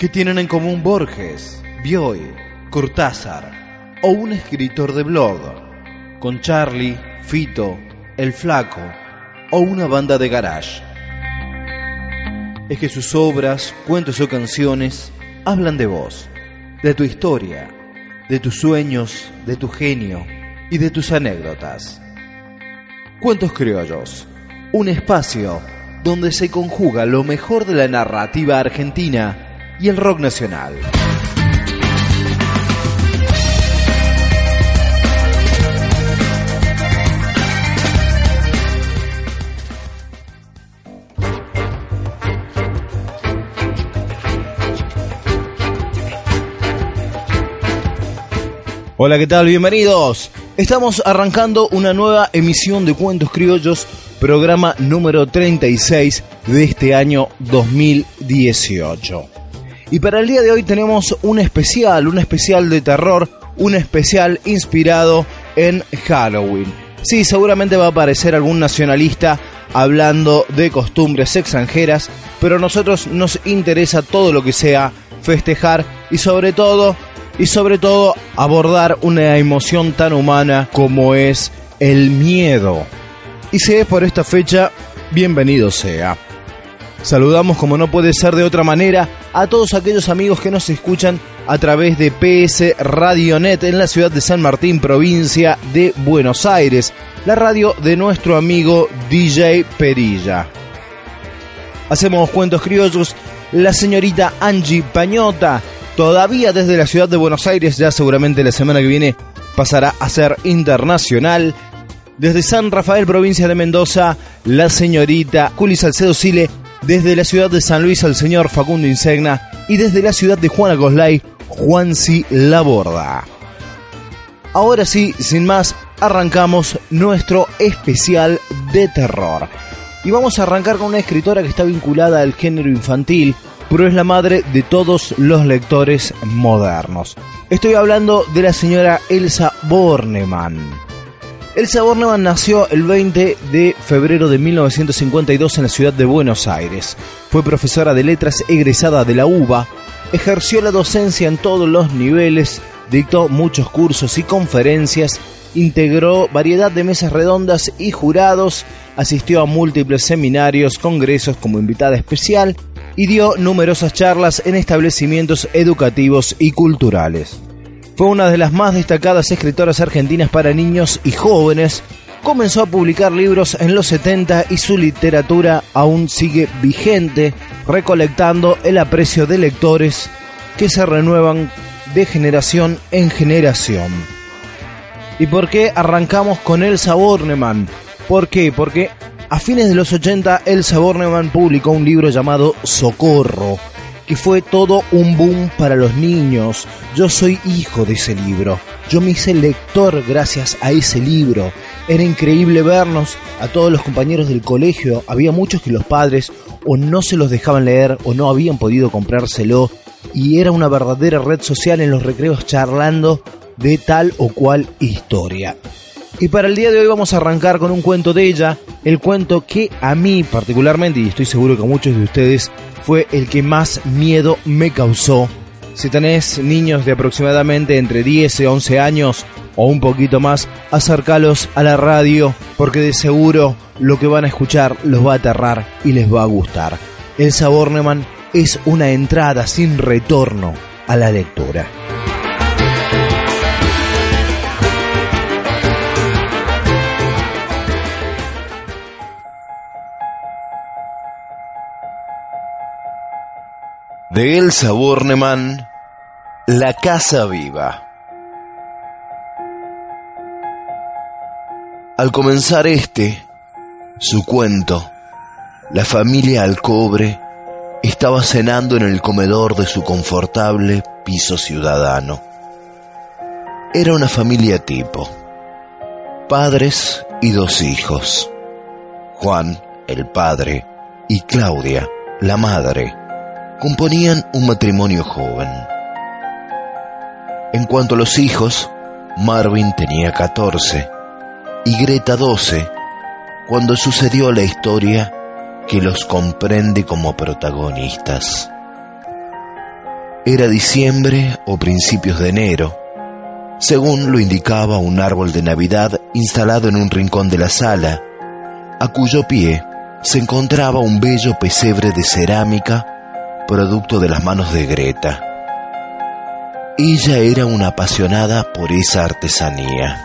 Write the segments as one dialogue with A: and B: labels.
A: ¿Qué tienen en común Borges, Bioy, Cortázar o un escritor de blog con Charlie, Fito, El Flaco o una banda de garage? Es que sus obras, cuentos o canciones hablan de vos, de tu historia, de tus sueños, de tu genio y de tus anécdotas. Cuentos criollos, un espacio donde se conjuga lo mejor de la narrativa argentina y el rock nacional. Hola, ¿qué tal? Bienvenidos. Estamos arrancando una nueva emisión de Cuentos Criollos, programa número 36 de este año 2018. Y para el día de hoy tenemos un especial, un especial de terror, un especial inspirado en Halloween. Sí, seguramente va a aparecer algún nacionalista hablando de costumbres extranjeras, pero a nosotros nos interesa todo lo que sea festejar y sobre todo y sobre todo abordar una emoción tan humana como es el miedo. Y si es por esta fecha, bienvenido sea. Saludamos como no puede ser de otra manera a todos aquellos amigos que nos escuchan a través de PS Radionet en la ciudad de San Martín, provincia de Buenos Aires, la radio de nuestro amigo DJ Perilla. Hacemos cuentos criollos, la señorita Angie Pañota, todavía desde la ciudad de Buenos Aires, ya seguramente la semana que viene pasará a ser internacional. Desde San Rafael, provincia de Mendoza, la señorita Culi Salcedo Sile. Desde la ciudad de San Luis, al señor Facundo Insegna. Y desde la ciudad de Juana Coslay, Juanci Laborda. Ahora sí, sin más, arrancamos nuestro especial de terror. Y vamos a arrancar con una escritora que está vinculada al género infantil, pero es la madre de todos los lectores modernos. Estoy hablando de la señora Elsa Bornemann. Elsa Bornemann nació el 20 de febrero de 1952 en la ciudad de Buenos Aires. Fue profesora de letras egresada de la UBA, ejerció la docencia en todos los niveles, dictó muchos cursos y conferencias, integró variedad de mesas redondas y jurados, asistió a múltiples seminarios, congresos como invitada especial y dio numerosas charlas en establecimientos educativos y culturales. Fue una de las más destacadas escritoras argentinas para niños y jóvenes. Comenzó a publicar libros en los 70 y su literatura aún sigue vigente, recolectando el aprecio de lectores que se renuevan de generación en generación. ¿Y por qué arrancamos con Elsa Bornemann? ¿Por qué? Porque a fines de los 80, Elsa Bornemann publicó un libro llamado Socorro, que fue todo un boom para los niños. Yo soy hijo de ese libro. Yo me hice lector gracias a ese libro. Era increíble vernos a todos los compañeros del colegio. Había muchos que los padres o no se los dejaban leer o no habían podido comprárselo. Y era una verdadera red social en los recreos charlando de tal o cual historia. Y para el día de hoy vamos a arrancar con un cuento de ella, el cuento que a mí particularmente, y estoy seguro que a muchos de ustedes, fue el que más miedo me causó. Si tenés niños de aproximadamente entre 10 y 11 años o un poquito más, acércalos a la radio porque de seguro lo que van a escuchar los va a aterrar y les va a gustar. Elsa Bornemann es una entrada sin retorno a la lectura. De Elsa Bornemann, La Casa Viva. Al comenzar este, su cuento, la familia Alcobre estaba cenando en el comedor de su confortable piso ciudadano. Era una familia tipo, padres y dos hijos, Juan, el padre, y Claudia, la madre componían un matrimonio joven. En cuanto a los hijos, Marvin tenía 14 y Greta 12 cuando sucedió la historia que los comprende como protagonistas. Era diciembre o principios de enero, según lo indicaba un árbol de Navidad instalado en un rincón de la sala, a cuyo pie se encontraba un bello pesebre de cerámica, producto de las manos de Greta. Ella era una apasionada por esa artesanía.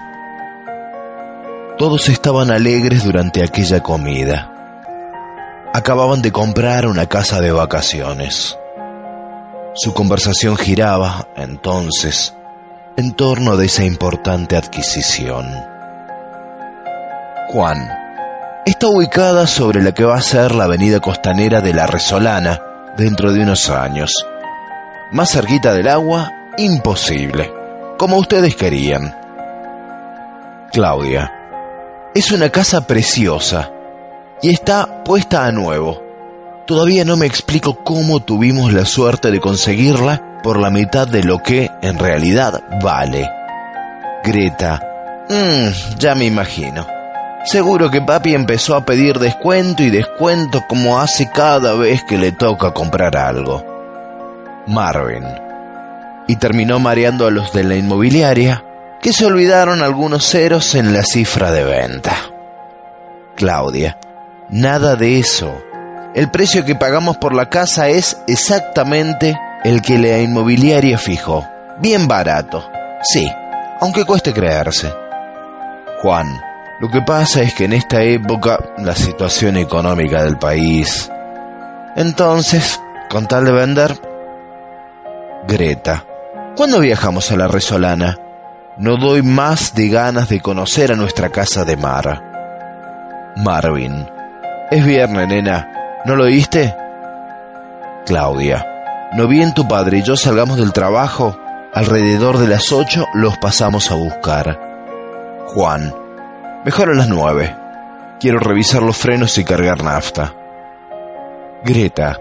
A: Todos estaban alegres durante aquella comida. Acababan de comprar una casa de vacaciones. Su conversación giraba, entonces, en torno de esa importante adquisición. Juan está ubicada sobre la que va a ser la avenida costanera de La Resolana dentro de unos años. Más cerquita del agua, imposible, como ustedes querían. Claudia es una casa preciosa y está puesta a nuevo. Todavía no me explico cómo tuvimos la suerte de conseguirla por la mitad de lo que en realidad vale. Greta. Mmm, ya me imagino. Seguro que papi empezó a pedir descuento y descuento como hace cada vez que le toca comprar algo. Marvin. Y terminó mareando a los de la inmobiliaria que se olvidaron algunos ceros en la cifra de venta. Claudia, nada de eso. El precio que pagamos por la casa es exactamente el que la inmobiliaria fijó. Bien barato. Sí, aunque cueste creerse. Juan, lo que pasa es que en esta época la situación económica del país... Entonces, con tal de vender... Greta, ¿cuándo viajamos a la Resolana? No doy más de ganas de conocer a nuestra casa de mar. Marvin. Es viernes, nena. ¿No lo oíste? Claudia. No bien tu padre y yo salgamos del trabajo, alrededor de las ocho los pasamos a buscar. Juan. Mejor a las nueve. Quiero revisar los frenos y cargar nafta. Greta.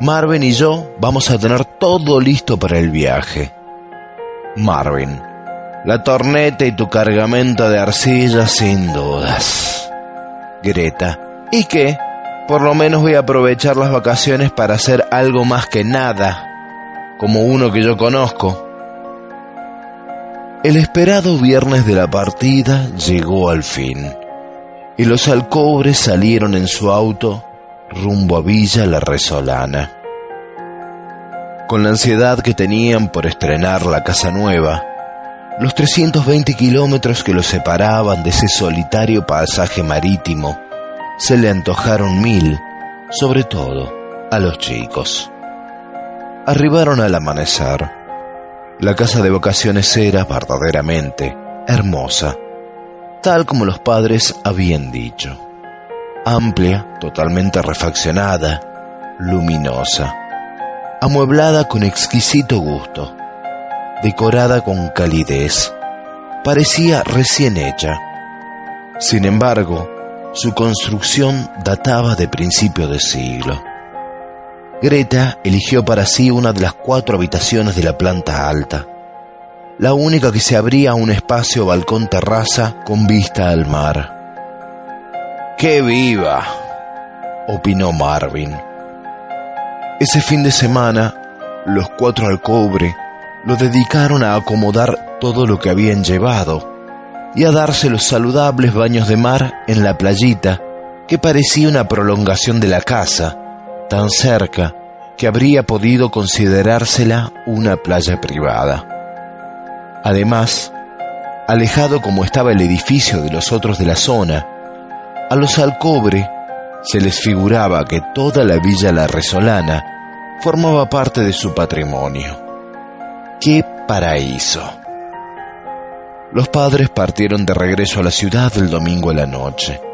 A: Marvin y yo vamos a tener todo listo para el viaje. Marvin la torneta y tu cargamento de arcilla sin dudas. Greta, ¿y qué? Por lo menos voy a aprovechar las vacaciones para hacer algo más que nada, como uno que yo conozco. El esperado viernes de la partida llegó al fin, y los alcobres salieron en su auto rumbo a Villa La Resolana. Con la ansiedad que tenían por estrenar la casa nueva, los 320 kilómetros que los separaban de ese solitario pasaje marítimo se le antojaron mil, sobre todo a los chicos. Arribaron al amanecer. La casa de vacaciones era verdaderamente hermosa, tal como los padres habían dicho. Amplia, totalmente refaccionada, luminosa, amueblada con exquisito gusto decorada con calidez. Parecía recién hecha. Sin embargo, su construcción databa de principio de siglo. Greta eligió para sí una de las cuatro habitaciones de la planta alta, la única que se abría a un espacio balcón terraza con vista al mar. ¡Qué viva! opinó Marvin. Ese fin de semana, los cuatro al cobre lo dedicaron a acomodar todo lo que habían llevado y a darse los saludables baños de mar en la playita que parecía una prolongación de la casa, tan cerca que habría podido considerársela una playa privada. Además, alejado como estaba el edificio de los otros de la zona, a los Alcobre se les figuraba que toda la villa La Resolana formaba parte de su patrimonio. ¡Qué paraíso! Los padres partieron de regreso a la ciudad el domingo en la noche.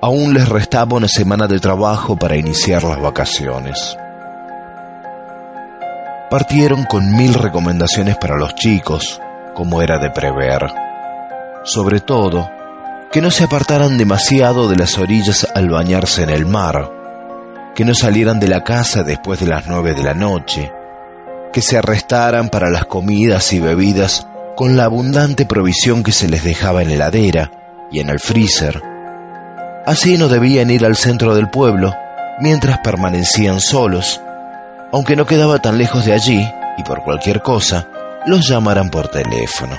A: Aún les restaba una semana de trabajo para iniciar las vacaciones. Partieron con mil recomendaciones para los chicos, como era de prever. Sobre todo, que no se apartaran demasiado de las orillas al bañarse en el mar, que no salieran de la casa después de las nueve de la noche, que se arrestaran para las comidas y bebidas con la abundante provisión que se les dejaba en heladera y en el freezer. Así no debían ir al centro del pueblo mientras permanecían solos, aunque no quedaba tan lejos de allí y por cualquier cosa los llamaran por teléfono.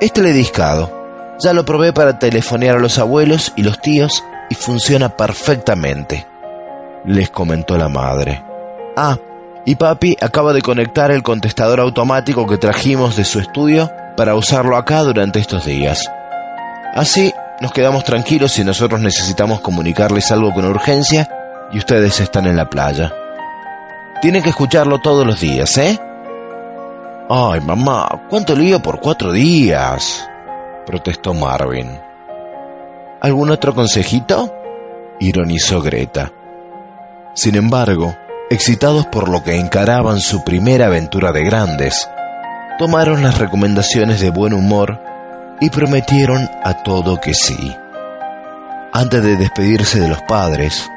A: Este lediscado ya lo probé para telefonear a los abuelos y los tíos y funciona perfectamente, les comentó la madre. Ah, y papi acaba de conectar el contestador automático que trajimos de su estudio para usarlo acá durante estos días. Así nos quedamos tranquilos si nosotros necesitamos comunicarles algo con urgencia y ustedes están en la playa. Tienen que escucharlo todos los días, ¿eh? Ay, mamá, ¿cuánto lío por cuatro días? protestó Marvin. ¿Algún otro consejito? ironizó Greta. Sin embargo, excitados por lo que encaraban su primera aventura de grandes, tomaron las recomendaciones de buen humor y prometieron a todo que sí. Antes de despedirse de los padres,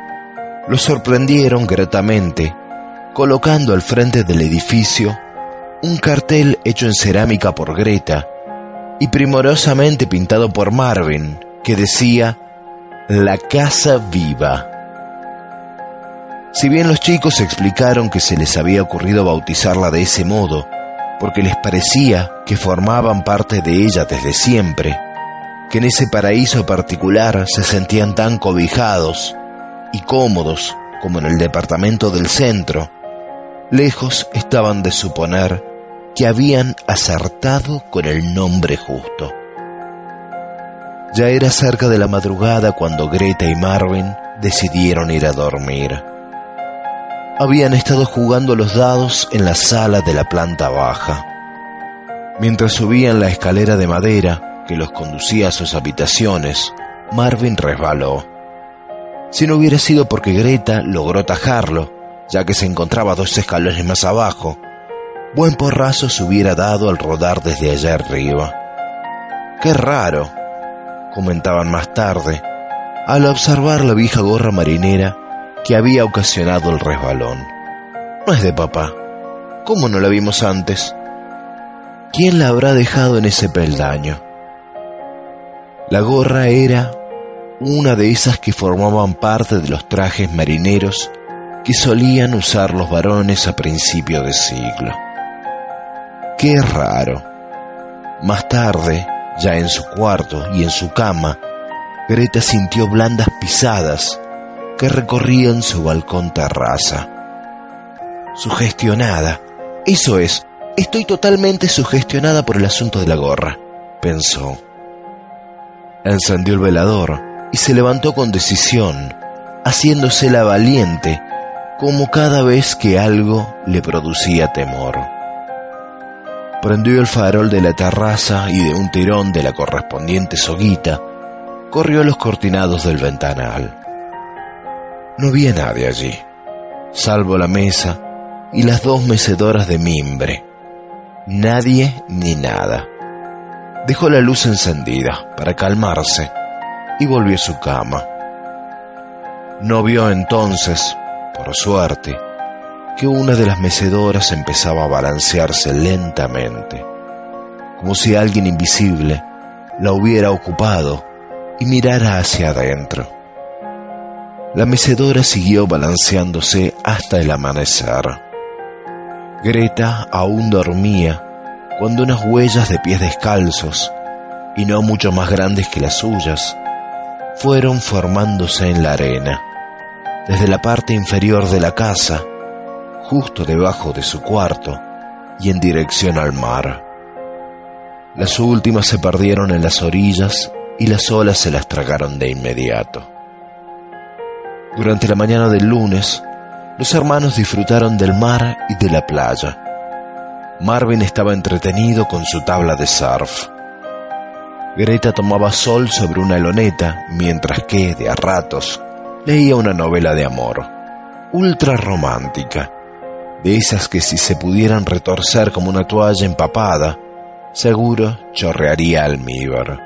A: los sorprendieron gratamente colocando al frente del edificio un cartel hecho en cerámica por Greta y primorosamente pintado por Marvin que decía La Casa Viva. Si bien los chicos explicaron que se les había ocurrido bautizarla de ese modo, porque les parecía que formaban parte de ella desde siempre, que en ese paraíso particular se sentían tan cobijados y cómodos como en el departamento del centro, lejos estaban de suponer que habían acertado con el nombre justo. Ya era cerca de la madrugada cuando Greta y Marvin decidieron ir a dormir. Habían estado jugando los dados en la sala de la planta baja. Mientras subían la escalera de madera que los conducía a sus habitaciones, Marvin resbaló. Si no hubiera sido porque Greta logró tajarlo, ya que se encontraba dos escalones más abajo, buen porrazo se hubiera dado al rodar desde allá arriba. Qué raro, comentaban más tarde, al observar la vieja gorra marinera que había ocasionado el resbalón. No es de papá. ¿Cómo no la vimos antes? ¿Quién la habrá dejado en ese peldaño? La gorra era una de esas que formaban parte de los trajes marineros que solían usar los varones a principio de siglo. Qué raro. Más tarde, ya en su cuarto y en su cama, Greta sintió blandas pisadas que recorrían su balcón terraza. Sugestionada. Eso es, estoy totalmente sugestionada por el asunto de la gorra, pensó. Encendió el velador y se levantó con decisión, haciéndose la valiente como cada vez que algo le producía temor. Prendió el farol de la terraza y de un tirón de la correspondiente soguita, corrió los cortinados del ventanal. No había nadie allí, salvo la mesa y las dos mecedoras de mimbre. Nadie ni nada. Dejó la luz encendida para calmarse y volvió a su cama. No vio entonces, por suerte, que una de las mecedoras empezaba a balancearse lentamente, como si alguien invisible la hubiera ocupado y mirara hacia adentro. La mecedora siguió balanceándose hasta el amanecer. Greta aún dormía cuando unas huellas de pies descalzos, y no mucho más grandes que las suyas, fueron formándose en la arena, desde la parte inferior de la casa, justo debajo de su cuarto y en dirección al mar. Las últimas se perdieron en las orillas y las olas se las tragaron de inmediato. Durante la mañana del lunes, los hermanos disfrutaron del mar y de la playa. Marvin estaba entretenido con su tabla de surf. Greta tomaba sol sobre una loneta, mientras que, de a ratos, leía una novela de amor, ultra romántica, de esas que si se pudieran retorcer como una toalla empapada, seguro chorrearía almíbar.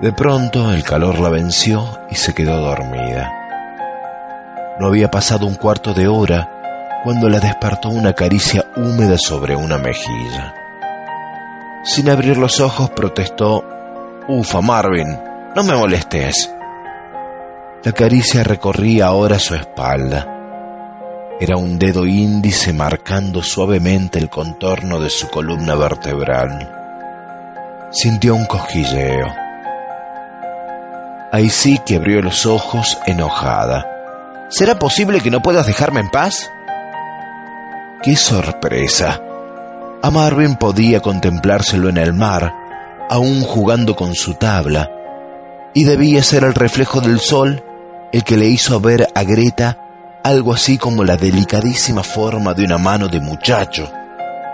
A: De pronto el calor la venció y se quedó dormida. No había pasado un cuarto de hora cuando la despertó una caricia húmeda sobre una mejilla. Sin abrir los ojos protestó, Ufa, Marvin, no me molestes. La caricia recorría ahora su espalda. era un dedo índice marcando suavemente el contorno de su columna vertebral. Sintió un cosquilleo. Ahí sí que abrió los ojos enojada. ¿Será posible que no puedas dejarme en paz? ¡Qué sorpresa! A Marvin podía contemplárselo en el mar, aún jugando con su tabla, y debía ser el reflejo del sol el que le hizo ver a Greta algo así como la delicadísima forma de una mano de muchacho,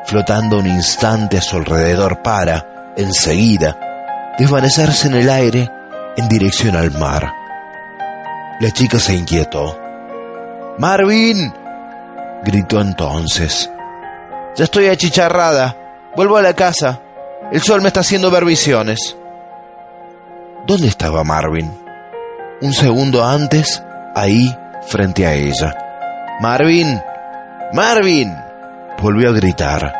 A: flotando un instante a su alrededor para, enseguida, desvanecerse en el aire en dirección al mar. La chica se inquietó. Marvin, gritó entonces. Ya estoy achicharrada. Vuelvo a la casa. El sol me está haciendo ver visiones. ¿Dónde estaba Marvin? Un segundo antes, ahí, frente a ella. Marvin, Marvin, volvió a gritar.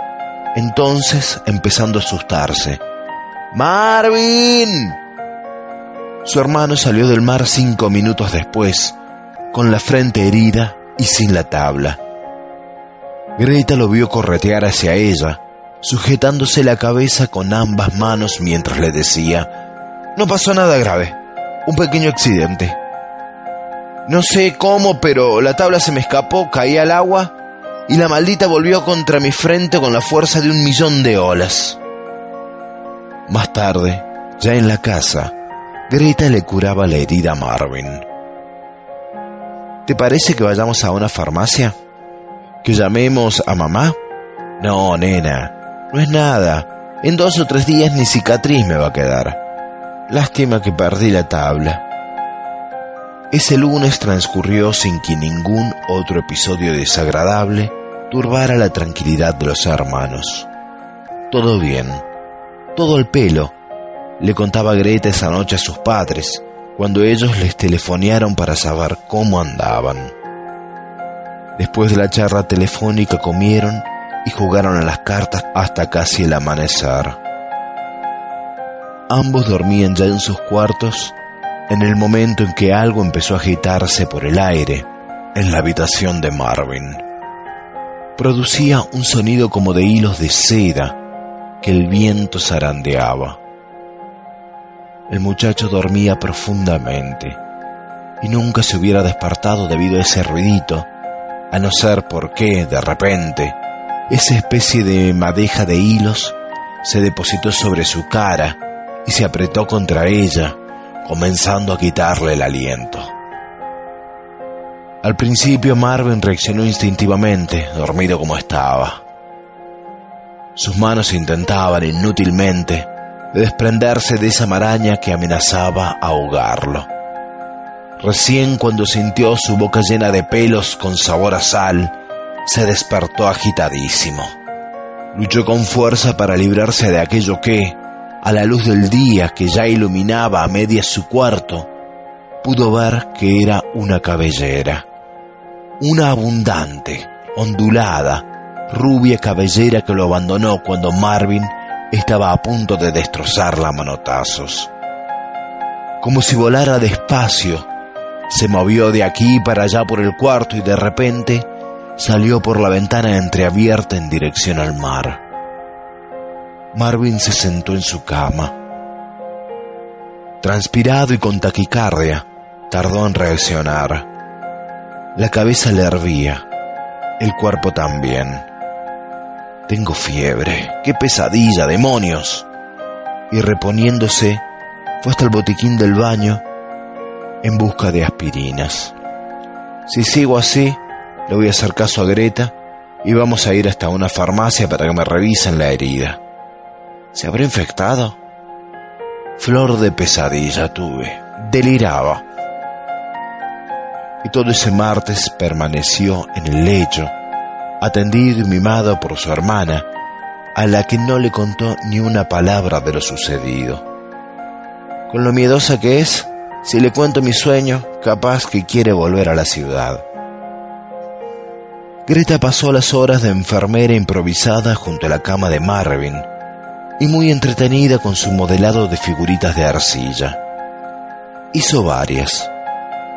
A: Entonces, empezando a asustarse. Marvin. Su hermano salió del mar cinco minutos después, con la frente herida y sin la tabla. Greta lo vio corretear hacia ella, sujetándose la cabeza con ambas manos mientras le decía, no pasó nada grave, un pequeño accidente. No sé cómo, pero la tabla se me escapó, caí al agua y la maldita volvió contra mi frente con la fuerza de un millón de olas. Más tarde, ya en la casa, Greta le curaba la herida a Marvin. ¿Te parece que vayamos a una farmacia? ¿Que llamemos a mamá? No, nena, no es nada. En dos o tres días ni cicatriz me va a quedar. Lástima que perdí la tabla. Ese lunes transcurrió sin que ningún otro episodio desagradable turbara la tranquilidad de los hermanos. Todo bien, todo el pelo, le contaba Greta esa noche a sus padres, cuando ellos les telefonearon para saber cómo andaban. Después de la charla telefónica comieron y jugaron a las cartas hasta casi el amanecer. Ambos dormían ya en sus cuartos en el momento en que algo empezó a agitarse por el aire en la habitación de Marvin. Producía un sonido como de hilos de seda que el viento zarandeaba. El muchacho dormía profundamente y nunca se hubiera despertado debido a ese ruidito a no ser porque, de repente, esa especie de madeja de hilos se depositó sobre su cara y se apretó contra ella, comenzando a quitarle el aliento. Al principio Marvin reaccionó instintivamente, dormido como estaba. Sus manos intentaban inútilmente desprenderse de esa maraña que amenazaba ahogarlo. Recién cuando sintió su boca llena de pelos con sabor a sal, se despertó agitadísimo. Luchó con fuerza para librarse de aquello que, a la luz del día que ya iluminaba a media su cuarto, pudo ver que era una cabellera. Una abundante, ondulada, rubia cabellera que lo abandonó cuando Marvin estaba a punto de destrozarla a manotazos. Como si volara despacio, se movió de aquí para allá por el cuarto y de repente salió por la ventana entreabierta en dirección al mar. Marvin se sentó en su cama. Transpirado y con taquicardia, tardó en reaccionar. La cabeza le hervía, el cuerpo también. Tengo fiebre, qué pesadilla, demonios. Y reponiéndose, fue hasta el botiquín del baño en busca de aspirinas. Si sigo así, le voy a hacer caso a Greta y vamos a ir hasta una farmacia para que me revisen la herida. ¿Se habrá infectado? Flor de pesadilla tuve, deliraba. Y todo ese martes permaneció en el lecho, atendido y mimado por su hermana, a la que no le contó ni una palabra de lo sucedido. Con lo miedosa que es, si le cuento mi sueño, capaz que quiere volver a la ciudad. Greta pasó las horas de enfermera improvisada junto a la cama de Marvin y muy entretenida con su modelado de figuritas de arcilla. Hizo varias,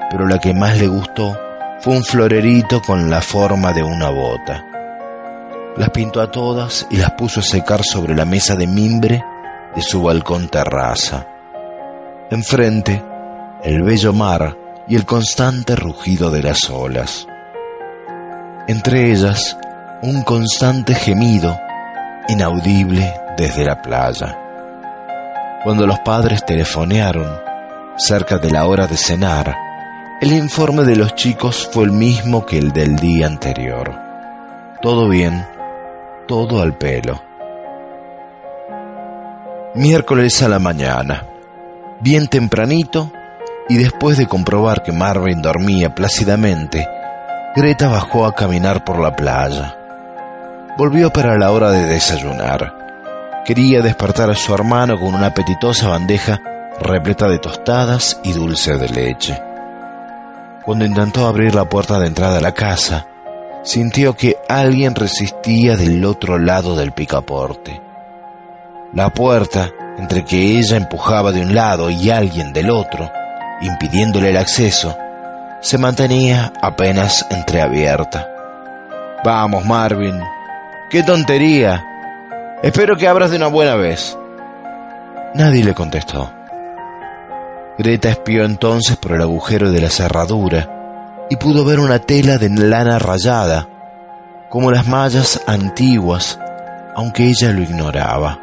A: pero la que más le gustó fue un florerito con la forma de una bota. Las pintó a todas y las puso a secar sobre la mesa de mimbre de su balcón terraza. Enfrente, el bello mar y el constante rugido de las olas. Entre ellas, un constante gemido inaudible desde la playa. Cuando los padres telefonearon, cerca de la hora de cenar, el informe de los chicos fue el mismo que el del día anterior. Todo bien, todo al pelo. Miércoles a la mañana, bien tempranito, y después de comprobar que Marvin dormía plácidamente, Greta bajó a caminar por la playa. Volvió para la hora de desayunar. Quería despertar a su hermano con una apetitosa bandeja repleta de tostadas y dulce de leche. Cuando intentó abrir la puerta de entrada a la casa, sintió que alguien resistía del otro lado del picaporte. La puerta, entre que ella empujaba de un lado y alguien del otro, impidiéndole el acceso, se mantenía apenas entreabierta. Vamos, Marvin. ¡Qué tontería! Espero que abras de una buena vez. Nadie le contestó. Greta espió entonces por el agujero de la cerradura y pudo ver una tela de lana rayada, como las mallas antiguas, aunque ella lo ignoraba.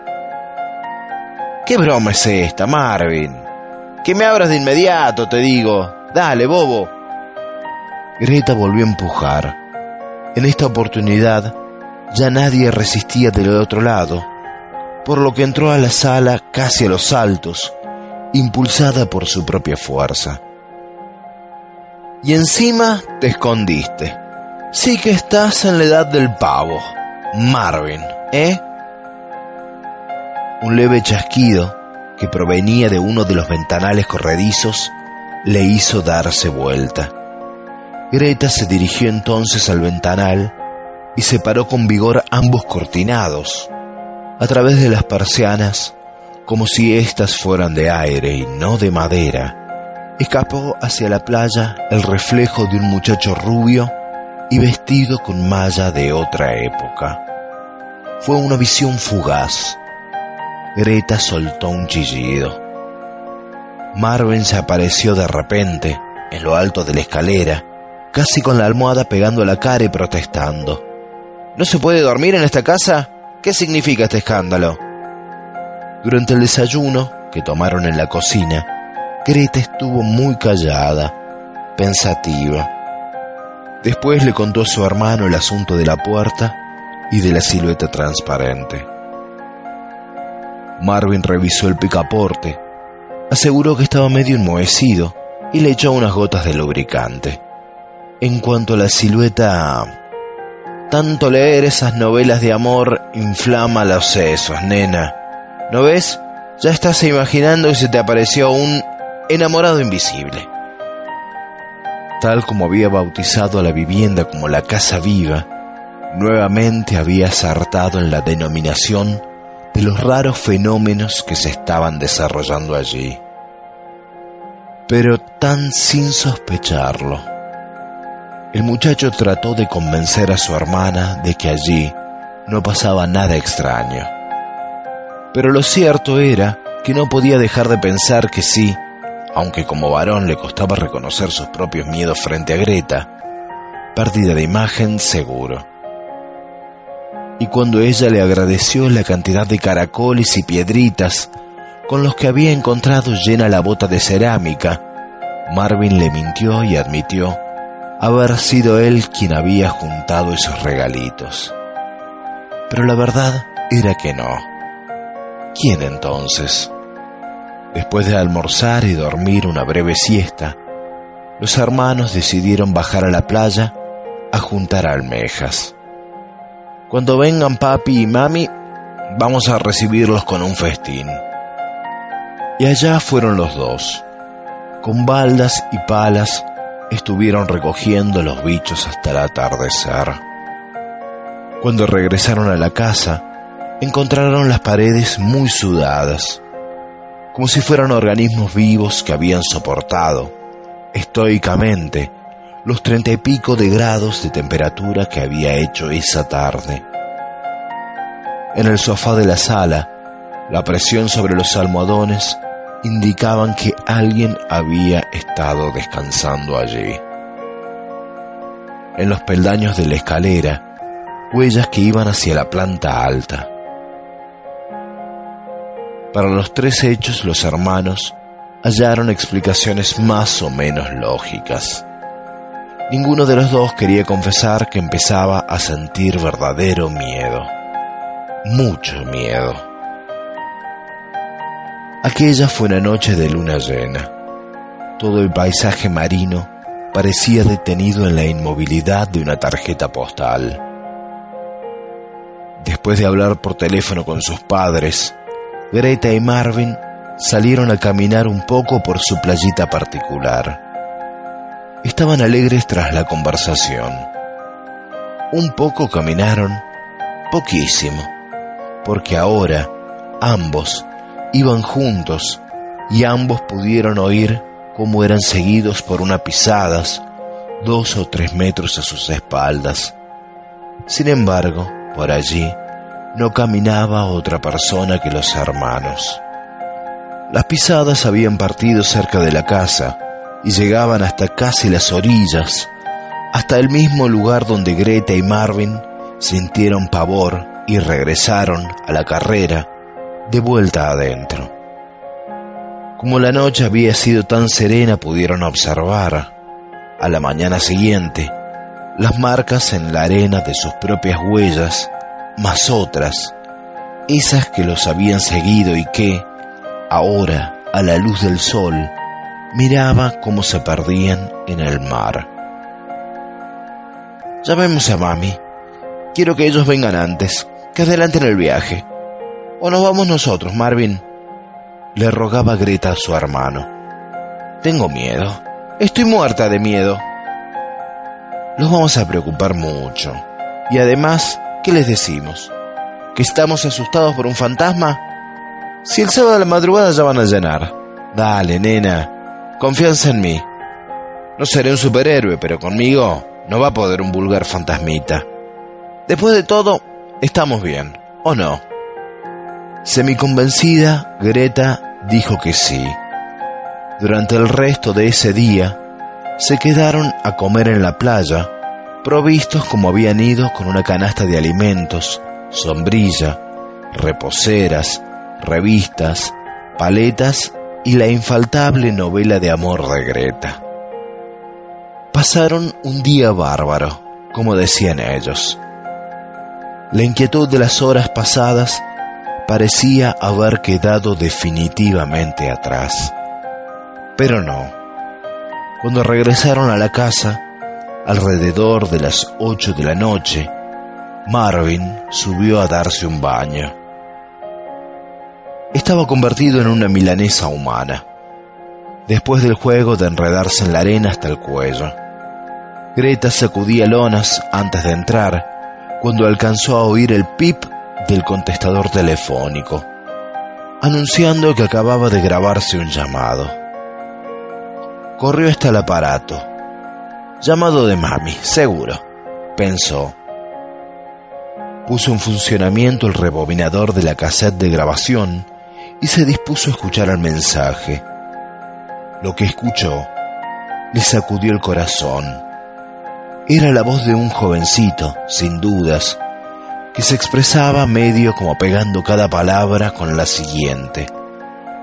A: ¿Qué broma es esta, Marvin? Que me abras de inmediato, te digo. Dale, bobo. Greta volvió a empujar. En esta oportunidad ya nadie resistía del otro lado, por lo que entró a la sala casi a los saltos, impulsada por su propia fuerza. Y encima te escondiste. Sí que estás en la edad del pavo, Marvin, ¿eh? Un leve chasquido que provenía de uno de los ventanales corredizos le hizo darse vuelta. Greta se dirigió entonces al ventanal y separó con vigor ambos cortinados. A través de las persianas como si éstas fueran de aire y no de madera, escapó hacia la playa el reflejo de un muchacho rubio y vestido con malla de otra época. Fue una visión fugaz. Greta soltó un chillido. Marvin se apareció de repente en lo alto de la escalera, casi con la almohada pegando la cara y protestando. ¿No se puede dormir en esta casa? ¿Qué significa este escándalo? Durante el desayuno que tomaron en la cocina, Greta estuvo muy callada, pensativa. Después le contó a su hermano el asunto de la puerta y de la silueta transparente. Marvin revisó el picaporte, aseguró que estaba medio enmohecido y le echó unas gotas de lubricante. En cuanto a la silueta, tanto leer esas novelas de amor inflama los sesos, nena. ¿No ves? Ya estás imaginando que se te apareció un enamorado invisible. Tal como había bautizado a la vivienda como la casa viva, nuevamente había sartado en la denominación de los raros fenómenos que se estaban desarrollando allí. Pero tan sin sospecharlo. El muchacho trató de convencer a su hermana de que allí no pasaba nada extraño pero lo cierto era que no podía dejar de pensar que sí, aunque como varón le costaba reconocer sus propios miedos frente a Greta, pérdida de imagen seguro. Y cuando ella le agradeció la cantidad de caracoles y piedritas con los que había encontrado llena la bota de cerámica, Marvin le mintió y admitió haber sido él quien había juntado esos regalitos. Pero la verdad era que no. ¿Quién entonces? Después de almorzar y dormir una breve siesta, los hermanos decidieron bajar a la playa a juntar almejas. Cuando vengan papi y mami, vamos a recibirlos con un festín. Y allá fueron los dos. Con baldas y palas estuvieron recogiendo los bichos hasta el atardecer. Cuando regresaron a la casa, encontraron las paredes muy sudadas, como si fueran organismos vivos que habían soportado, estoicamente, los treinta y pico de grados de temperatura que había hecho esa tarde. En el sofá de la sala, la presión sobre los almohadones indicaban que alguien había estado descansando allí. En los peldaños de la escalera, huellas que iban hacia la planta alta. Para los tres hechos los hermanos hallaron explicaciones más o menos lógicas. Ninguno de los dos quería confesar que empezaba a sentir verdadero miedo. Mucho miedo. Aquella fue una noche de luna llena. Todo el paisaje marino parecía detenido en la inmovilidad de una tarjeta postal. Después de hablar por teléfono con sus padres, Greta y Marvin salieron a caminar un poco por su playita particular. Estaban alegres tras la conversación. Un poco caminaron, poquísimo, porque ahora ambos iban juntos y ambos pudieron oír cómo eran seguidos por una pisadas dos o tres metros a sus espaldas. Sin embargo, por allí no caminaba otra persona que los hermanos. Las pisadas habían partido cerca de la casa y llegaban hasta casi las orillas, hasta el mismo lugar donde Greta y Marvin sintieron pavor y regresaron a la carrera de vuelta adentro. Como la noche había sido tan serena pudieron observar, a la mañana siguiente, las marcas en la arena de sus propias huellas, más otras, esas que los habían seguido y que, ahora, a la luz del sol, miraba cómo se perdían en el mar. Llamemos a mami. Quiero que ellos vengan antes, que adelanten el viaje. O nos vamos nosotros, Marvin. Le rogaba Greta a su hermano. Tengo miedo. Estoy muerta de miedo. Los vamos a preocupar mucho. Y además, ¿qué les decimos? ¿Que estamos asustados por un fantasma? Si el sábado de la madrugada ya van a llenar. Dale, nena. Confianza en mí. No seré un superhéroe, pero conmigo no va a poder un vulgar fantasmita. Después de todo, estamos bien, ¿o no? Semiconvencida, Greta dijo que sí. Durante el resto de ese día, se quedaron a comer en la playa, provistos como habían ido con una canasta de alimentos, sombrilla, reposeras, revistas, paletas y la infaltable novela de amor de Greta. Pasaron un día bárbaro, como decían ellos. La inquietud de las horas pasadas parecía haber quedado definitivamente atrás. Pero no. Cuando regresaron a la casa, alrededor de las ocho de la noche, Marvin subió a darse un baño estaba convertido en una milanesa humana, después del juego de enredarse en la arena hasta el cuello. Greta sacudía lonas antes de entrar, cuando alcanzó a oír el pip del contestador telefónico, anunciando que acababa de grabarse un llamado. Corrió hasta el aparato. Llamado de mami, seguro, pensó. Puso en funcionamiento el rebobinador de la cassette de grabación y se dispuso a escuchar el mensaje. Lo que escuchó le sacudió el corazón. Era la voz de un jovencito, sin dudas, que se expresaba medio como pegando cada palabra con la siguiente,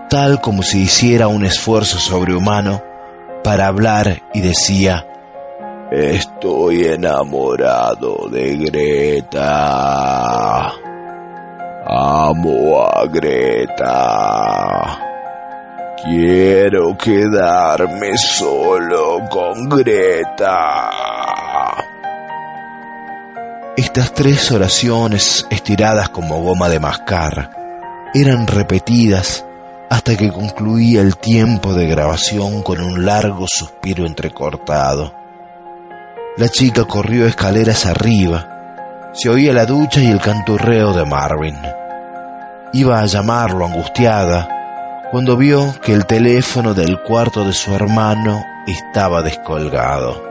A: tal como si hiciera un esfuerzo sobrehumano para hablar y decía, Estoy enamorado de Greta. Amo a Greta. Quiero quedarme solo con Greta. Estas tres oraciones, estiradas como goma de mascar, eran repetidas hasta que concluía el tiempo de grabación con un largo suspiro entrecortado. La chica corrió escaleras arriba, se oía la ducha y el canturreo de Marvin. Iba a llamarlo angustiada cuando vio que el teléfono del cuarto de su hermano estaba descolgado.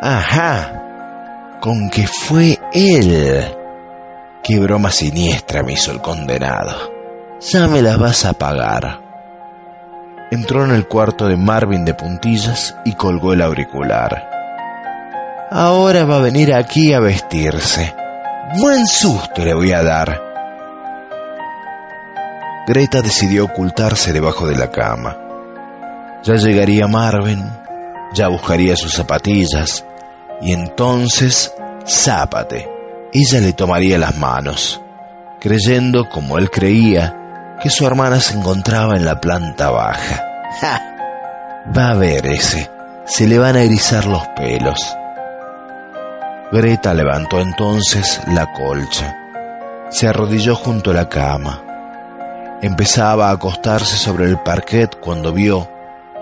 A: Ajá, con que fue él. Qué broma siniestra me hizo el condenado. Ya me las vas a pagar. Entró en el cuarto de Marvin de puntillas y colgó el auricular. Ahora va a venir aquí a vestirse. Buen susto le voy a dar. Greta decidió ocultarse debajo de la cama. Ya llegaría Marvin, ya buscaría sus zapatillas, y entonces, zápate. Ella le tomaría las manos, creyendo, como él creía, que su hermana se encontraba en la planta baja. ¡Ja! Va a ver ese, se le van a erizar los pelos. Greta levantó entonces la colcha, se arrodilló junto a la cama, Empezaba a acostarse sobre el parquet cuando vio,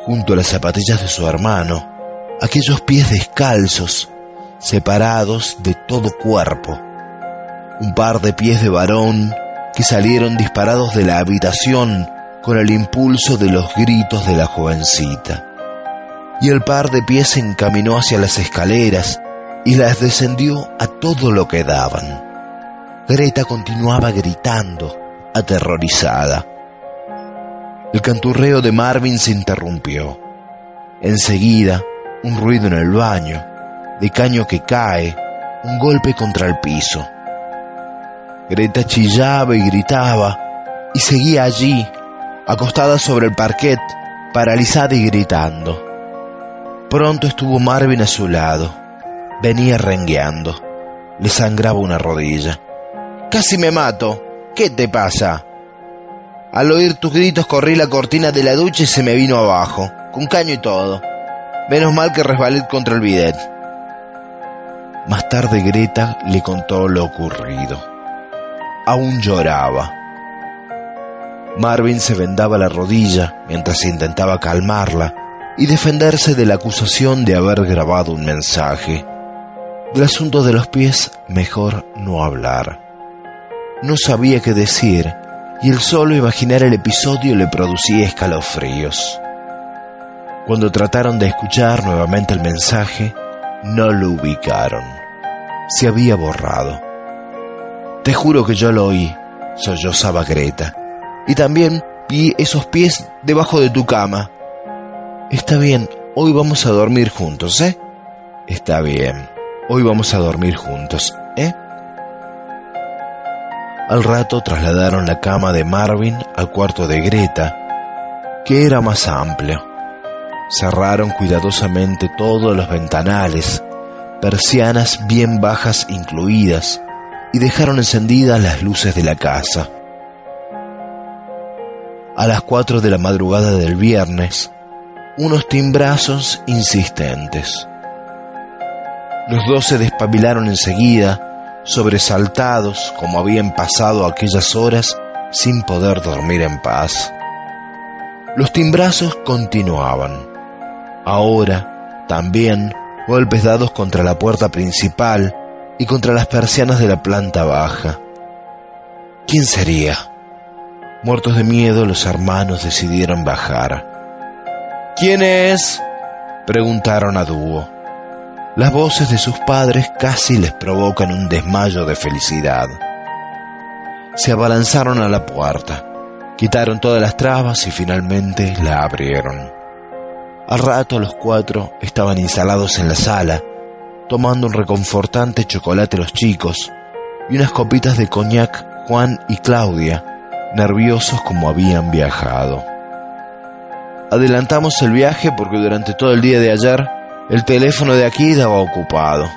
A: junto a las zapatillas de su hermano, aquellos pies descalzos, separados de todo cuerpo. Un par de pies de varón que salieron disparados de la habitación con el impulso de los gritos de la jovencita. Y el par de pies se encaminó hacia las escaleras y las descendió a todo lo que daban. Greta continuaba gritando aterrorizada. El canturreo de Marvin se interrumpió. Enseguida, un ruido en el baño, de caño que cae, un golpe contra el piso. Greta chillaba y gritaba, y seguía allí, acostada sobre el parquet, paralizada y gritando. Pronto estuvo Marvin a su lado. Venía rengueando. Le sangraba una rodilla. Casi me mato, ¿Qué te pasa? Al oír tus gritos corrí la cortina de la ducha y se me vino abajo, con caño y todo. Menos mal que resbalé contra el bidet. Más tarde Greta le contó lo ocurrido. Aún lloraba. Marvin se vendaba la rodilla mientras intentaba calmarla y defenderse de la acusación de haber grabado un mensaje. Del asunto de los pies, mejor no hablar. No sabía qué decir y el solo imaginar el episodio le producía escalofríos. Cuando trataron de escuchar nuevamente el mensaje, no lo ubicaron. Se había borrado. Te juro que yo lo oí, sollozaba Greta. Y también vi esos pies debajo de tu cama. Está bien, hoy vamos a dormir juntos, ¿eh? Está bien, hoy vamos a dormir juntos, ¿eh? Al rato trasladaron la cama de Marvin al cuarto de Greta, que era más amplio. Cerraron cuidadosamente todos los ventanales, persianas bien bajas incluidas, y dejaron encendidas las luces de la casa. A las cuatro de la madrugada del viernes, unos timbrazos insistentes. Los dos se despabilaron enseguida sobresaltados como habían pasado aquellas horas sin poder dormir en paz. Los timbrazos continuaban. Ahora, también, golpes dados contra la puerta principal y contra las persianas de la planta baja. ¿Quién sería? Muertos de miedo, los hermanos decidieron bajar. ¿Quién es? preguntaron a dúo. Las voces de sus padres casi les provocan un desmayo de felicidad. Se abalanzaron a la puerta, quitaron todas las trabas y finalmente la abrieron. Al rato los cuatro estaban instalados en la sala, tomando un reconfortante chocolate los chicos y unas copitas de coñac Juan y Claudia, nerviosos como habían viajado. Adelantamos el viaje porque durante todo el día de ayer el teléfono de aquí estaba ocupado.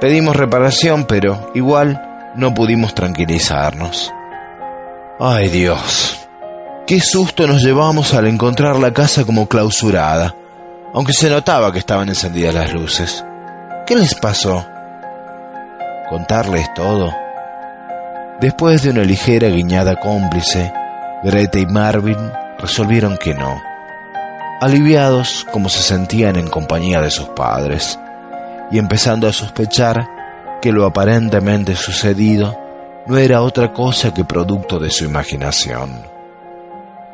A: Pedimos reparación, pero igual no pudimos tranquilizarnos. Ay Dios, qué susto nos llevamos al encontrar la casa como clausurada, aunque se notaba que estaban encendidas las luces. ¿Qué les pasó? ¿Contarles todo? Después de una ligera guiñada cómplice, Greta y Marvin resolvieron que no aliviados como se sentían en compañía de sus padres, y empezando a sospechar que lo aparentemente sucedido no era otra cosa que producto de su imaginación.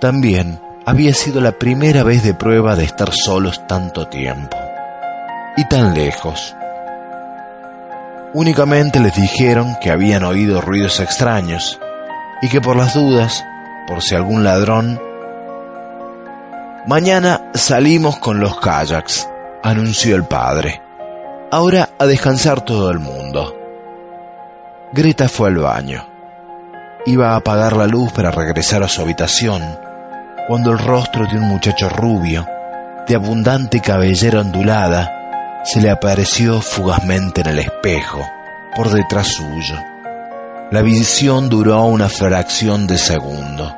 A: También había sido la primera vez de prueba de estar solos tanto tiempo. y tan lejos. Únicamente les dijeron que habían oído ruidos extraños y que por las dudas, por si algún ladrón... Mañana salimos con los kayaks, anunció el padre. Ahora a descansar todo el mundo. Greta fue al baño. Iba a apagar la luz para regresar a su habitación, cuando el rostro de un muchacho rubio, de abundante cabellera ondulada, se le apareció fugazmente en el espejo, por detrás suyo. La visión duró una fracción de segundo,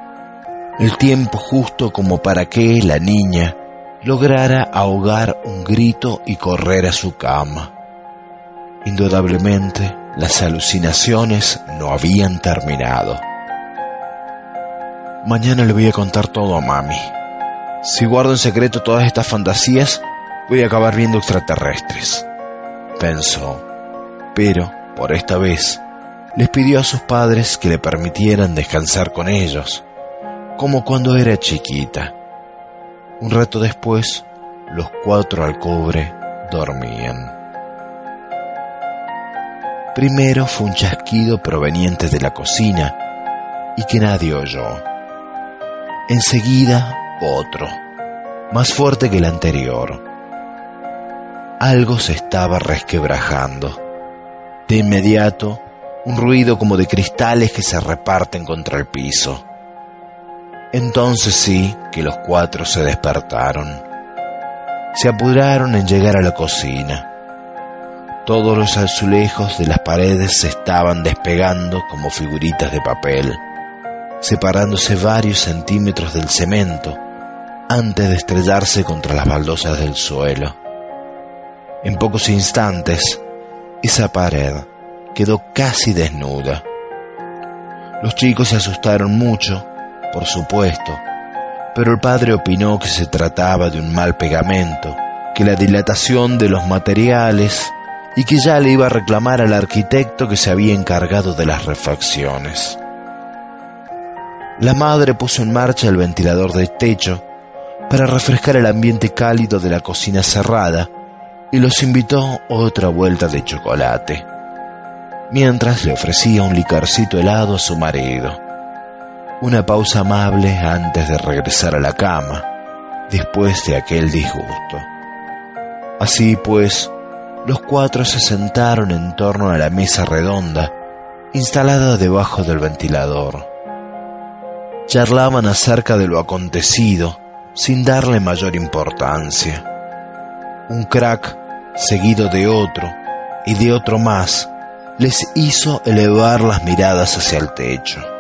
A: el tiempo justo como para que la niña lograra ahogar un grito y correr a su cama. Indudablemente, las alucinaciones no habían terminado. Mañana le voy a contar todo a mami. Si guardo en secreto todas estas fantasías, voy a acabar viendo extraterrestres. Pensó. Pero, por esta vez, les pidió a sus padres que le permitieran descansar con ellos, como cuando era chiquita. Un rato después, los cuatro al cobre dormían. Primero fue un chasquido proveniente de la cocina y que nadie oyó. Enseguida otro, más fuerte que el anterior. Algo se estaba resquebrajando. De inmediato, un ruido como de cristales que se reparten contra el piso. Entonces sí que los cuatro se despertaron. Se apuraron en llegar a la cocina. Todos los azulejos de las paredes se estaban despegando como figuritas de papel, separándose varios centímetros del cemento antes de estrellarse contra las baldosas del suelo. En pocos instantes, esa pared quedó casi desnuda. Los chicos se asustaron mucho, por supuesto, pero el padre opinó que se trataba de un mal pegamento, que la dilatación de los materiales y que ya le iba a reclamar al arquitecto que se había encargado de las refacciones. La madre puso en marcha el ventilador de techo para refrescar el ambiente cálido de la cocina cerrada y los invitó otra vuelta de chocolate, mientras le ofrecía un licarcito helado a su marido. Una pausa amable antes de regresar a la cama, después de aquel disgusto. Así pues, los cuatro se sentaron en torno a la mesa redonda, instalada debajo del ventilador. Charlaban acerca de lo acontecido, sin darle mayor importancia. Un crack, seguido de otro, y de otro más, les hizo elevar las miradas hacia el techo.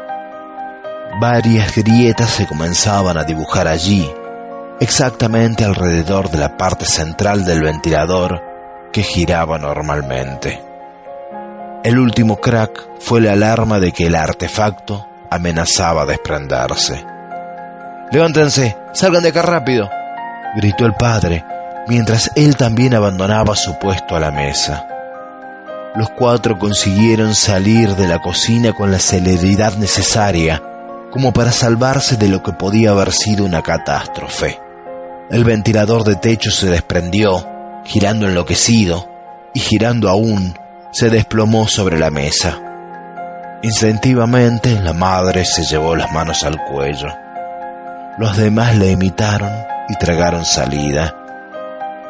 A: Varias grietas se comenzaban a dibujar allí, exactamente alrededor de la parte central del ventilador que giraba normalmente. El último crack fue la alarma de que el artefacto amenazaba desprenderse. Levántense, salgan de acá rápido, gritó el padre, mientras él también abandonaba su puesto a la mesa. Los cuatro consiguieron salir de la cocina con la celeridad necesaria como para salvarse de lo que podía haber sido una catástrofe. El ventilador de techo se desprendió girando enloquecido y girando aún, se desplomó sobre la mesa. Instintivamente la madre se llevó las manos al cuello. Los demás le imitaron y tragaron salida.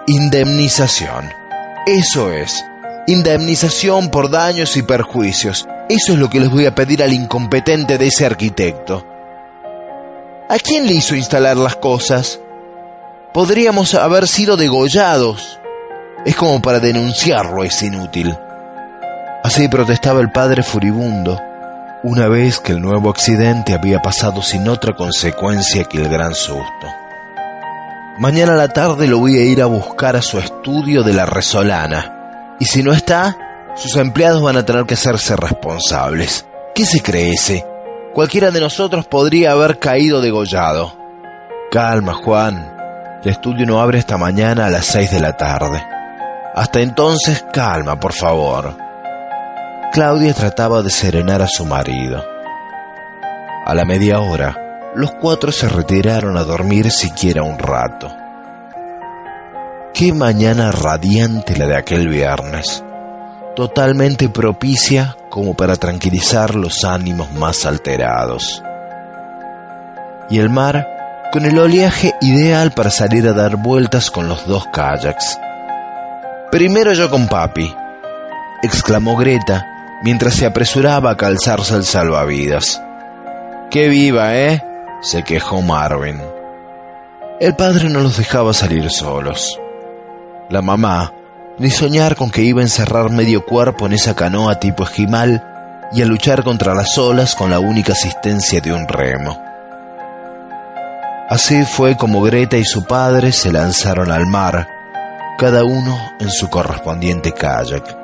A: Indemnización. Eso es. Indemnización por daños y perjuicios. Eso es lo que les voy a pedir al incompetente de ese arquitecto. ¿A quién le hizo instalar las cosas? Podríamos haber sido degollados. Es como para denunciarlo, es inútil. Así protestaba el padre furibundo, una vez que el nuevo accidente había pasado sin otra consecuencia que el gran susto. Mañana a la tarde lo voy a ir a buscar a su estudio de la Resolana, y si no está, sus empleados van a tener que hacerse responsables. ¿Qué se cree ese? Cualquiera de nosotros podría haber caído degollado. Calma, Juan. El estudio no abre esta mañana a las seis de la tarde. Hasta entonces, calma, por favor. Claudia trataba de serenar a su marido. A la media hora, los cuatro se retiraron a dormir siquiera un rato. Qué mañana radiante la de aquel viernes, totalmente propicia como para tranquilizar los ánimos más alterados. Y el mar con el oleaje ideal para salir a dar vueltas con los dos kayaks. Primero yo con papi, exclamó Greta mientras se apresuraba a calzarse el salvavidas. ¡Qué viva, eh! se quejó Marvin. El padre no los dejaba salir solos. La mamá, ni soñar con que iba a encerrar medio cuerpo en esa canoa tipo esquimal y a luchar contra las olas con la única asistencia de un remo. Así fue como Greta y su padre se lanzaron al mar, cada uno en su correspondiente kayak.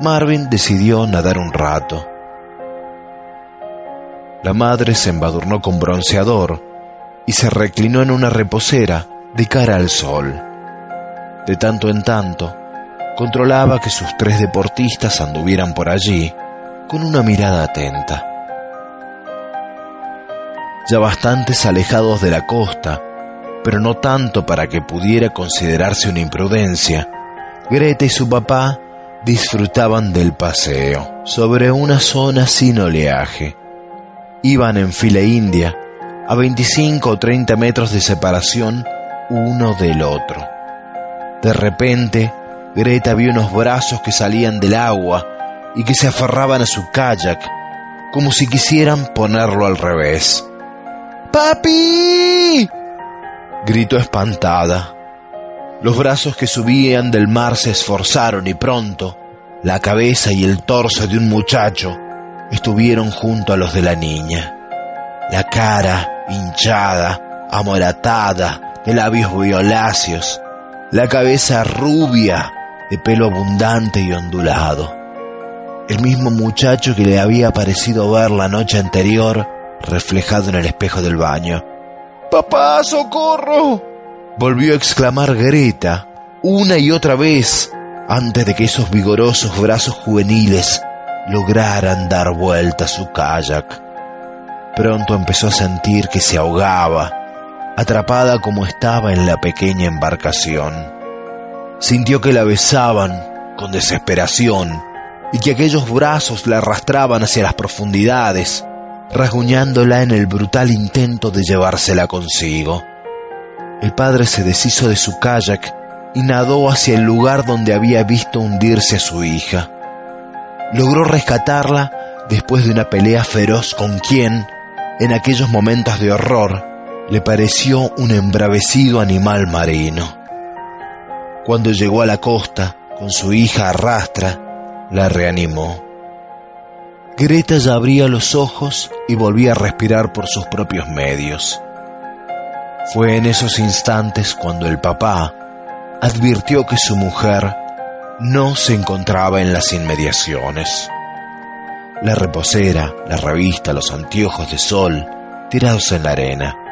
A: Marvin decidió nadar un rato. La madre se embadurnó con bronceador y se reclinó en una reposera de cara al sol. De tanto en tanto, controlaba que sus tres deportistas anduvieran por allí con una mirada atenta. Ya bastantes alejados de la costa, pero no tanto para que pudiera considerarse una imprudencia, Greta y su papá disfrutaban del paseo sobre una zona sin oleaje. Iban en fila india, a 25 o 30 metros de separación uno del otro. De repente, Greta vio unos brazos que salían del agua y que se aferraban a su kayak, como si quisieran ponerlo al revés. ¡Papi! gritó espantada. Los brazos que subían del mar se esforzaron y pronto la cabeza y el torso de un muchacho estuvieron junto a los de la niña. La cara hinchada, amoratada, de labios violáceos, la cabeza rubia, de pelo abundante y ondulado. El mismo muchacho que le había parecido ver la noche anterior reflejado en el espejo del baño. ¡Papá, socorro! volvió a exclamar Greta una y otra vez antes de que esos vigorosos brazos juveniles lograran dar vuelta su kayak. Pronto empezó a sentir que se ahogaba, atrapada como estaba en la pequeña embarcación. Sintió que la besaban con desesperación y que aquellos brazos la arrastraban hacia las profundidades, rasguñándola en el brutal intento de llevársela consigo. El padre se deshizo de su kayak y nadó hacia el lugar donde había visto hundirse a su hija. Logró rescatarla después de una pelea feroz con quien, en aquellos momentos de horror, le pareció un embravecido animal marino. Cuando llegó a la costa, con su hija a rastra, la reanimó. Greta ya abría los ojos y volvía a respirar por sus propios medios. Fue en esos instantes cuando el papá advirtió que su mujer no se encontraba en las inmediaciones. La reposera, la revista, los anteojos de sol tirados en la arena.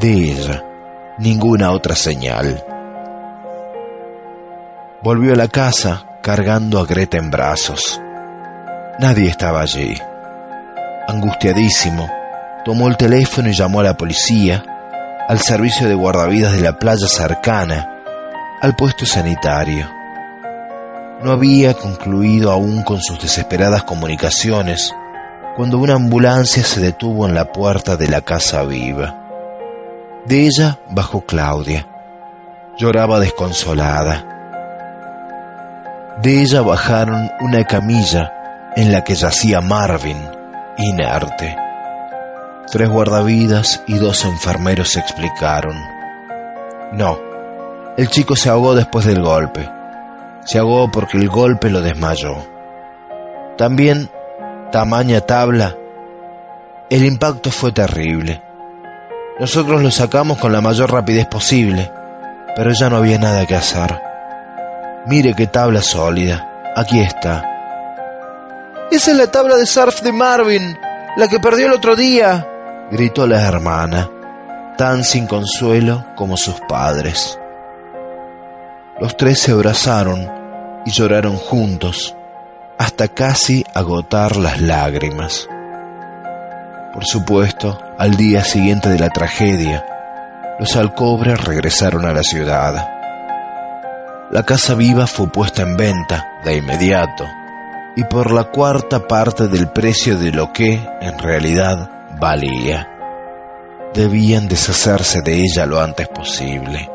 A: De ella, ninguna otra señal. Volvió a la casa cargando a Greta en brazos. Nadie estaba allí. Angustiadísimo, tomó el teléfono y llamó a la policía, al servicio de guardavidas de la playa cercana, al puesto sanitario. No había concluido aún con sus desesperadas comunicaciones cuando una ambulancia se detuvo en la puerta de la casa viva. De ella bajó Claudia. Lloraba desconsolada. De ella bajaron una camilla en la que yacía Marvin, inerte. Tres guardavidas y dos enfermeros explicaron. No, el chico se ahogó después del golpe. Se ahogó porque el golpe lo desmayó. También, tamaña tabla, el impacto fue terrible. Nosotros lo sacamos con la mayor rapidez posible, pero ya no había nada que hacer. Mire qué tabla sólida. Aquí está. Esa es la tabla de surf de Marvin, la que perdió el otro día, gritó la hermana, tan sin consuelo como sus padres. Los tres se abrazaron y lloraron juntos hasta casi agotar las lágrimas. Por supuesto, al día siguiente de la tragedia, los alcobres regresaron a la ciudad. la casa viva fue puesta en venta de inmediato y por la cuarta parte del precio de lo que en realidad valía. Debían deshacerse de ella lo antes posible.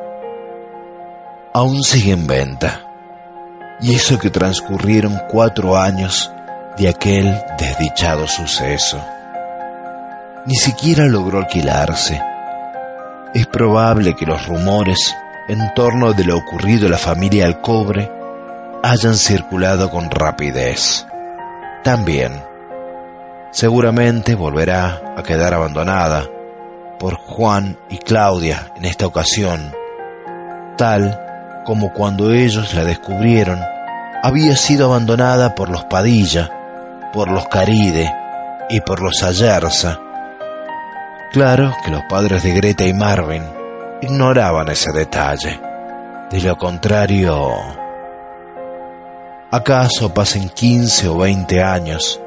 A: Aún sigue en venta. Y eso que transcurrieron cuatro años de aquel desdichado suceso. Ni siquiera logró alquilarse. Es probable que los rumores en torno de lo ocurrido a la familia Alcobre hayan circulado con rapidez. También, seguramente volverá a quedar abandonada por Juan y Claudia en esta ocasión, tal como cuando ellos la descubrieron, había sido abandonada por los Padilla, por los Caride y por los Ayerza. Claro que los padres de Greta y Marvin ignoraban ese detalle. De lo contrario, ¿acaso pasen 15 o 20 años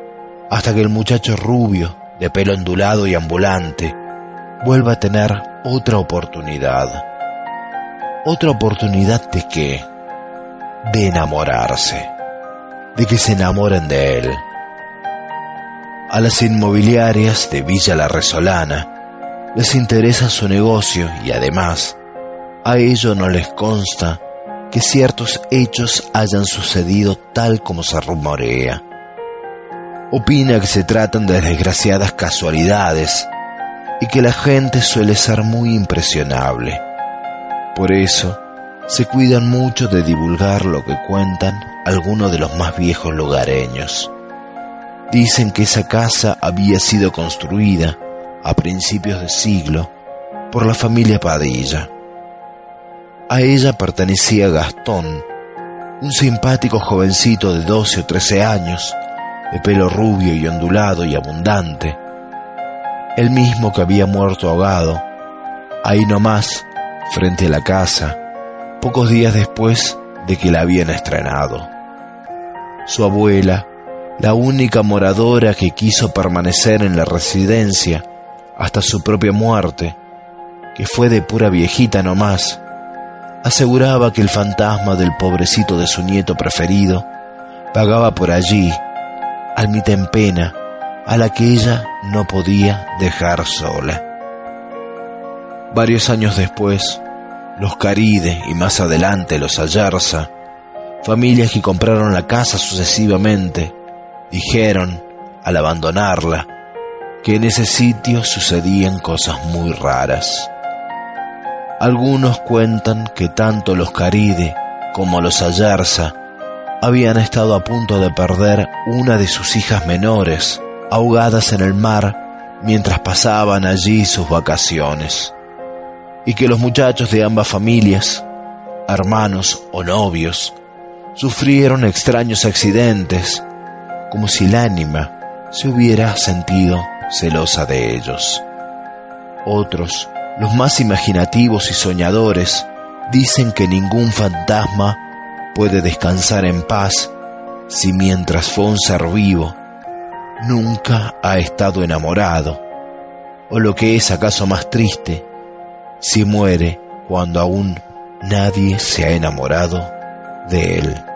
A: hasta que el muchacho rubio, de pelo ondulado y ambulante, vuelva a tener otra oportunidad? ¿Otra oportunidad de qué? De enamorarse, de que se enamoren de él. A las inmobiliarias de Villa La Resolana les interesa su negocio y además a ello no les consta que ciertos hechos hayan sucedido tal como se rumorea. Opina que se tratan de desgraciadas casualidades y que la gente suele ser muy impresionable. Por eso, se cuidan mucho de divulgar lo que cuentan algunos de los más viejos lugareños. Dicen que esa casa había sido construida a principios de siglo por la familia Padilla. A ella pertenecía Gastón, un simpático jovencito de 12 o 13 años, de pelo rubio y ondulado y abundante, el mismo que había muerto ahogado, ahí nomás, frente a la casa, pocos días después de que la habían estrenado. Su abuela, la única moradora que quiso permanecer en la residencia, hasta su propia muerte, que fue de pura viejita nomás, aseguraba que el fantasma del pobrecito de su nieto preferido vagaba por allí, almita en pena, a la que ella no podía dejar sola. Varios años después, los Caride y más adelante los Ayarza, familias que compraron la casa sucesivamente, dijeron, al abandonarla, que en ese sitio sucedían cosas muy raras. Algunos cuentan que tanto los Caride como los Ayarza habían estado a punto de perder una de sus hijas menores, ahogadas en el mar mientras pasaban allí sus vacaciones, y que los muchachos de ambas familias, hermanos o novios, sufrieron extraños accidentes, como si el ánima se hubiera sentido celosa de ellos. Otros, los más imaginativos y soñadores, dicen que ningún fantasma puede descansar en paz si mientras fue un ser vivo nunca ha estado enamorado, o lo que es acaso más triste, si muere cuando aún nadie se ha enamorado de él.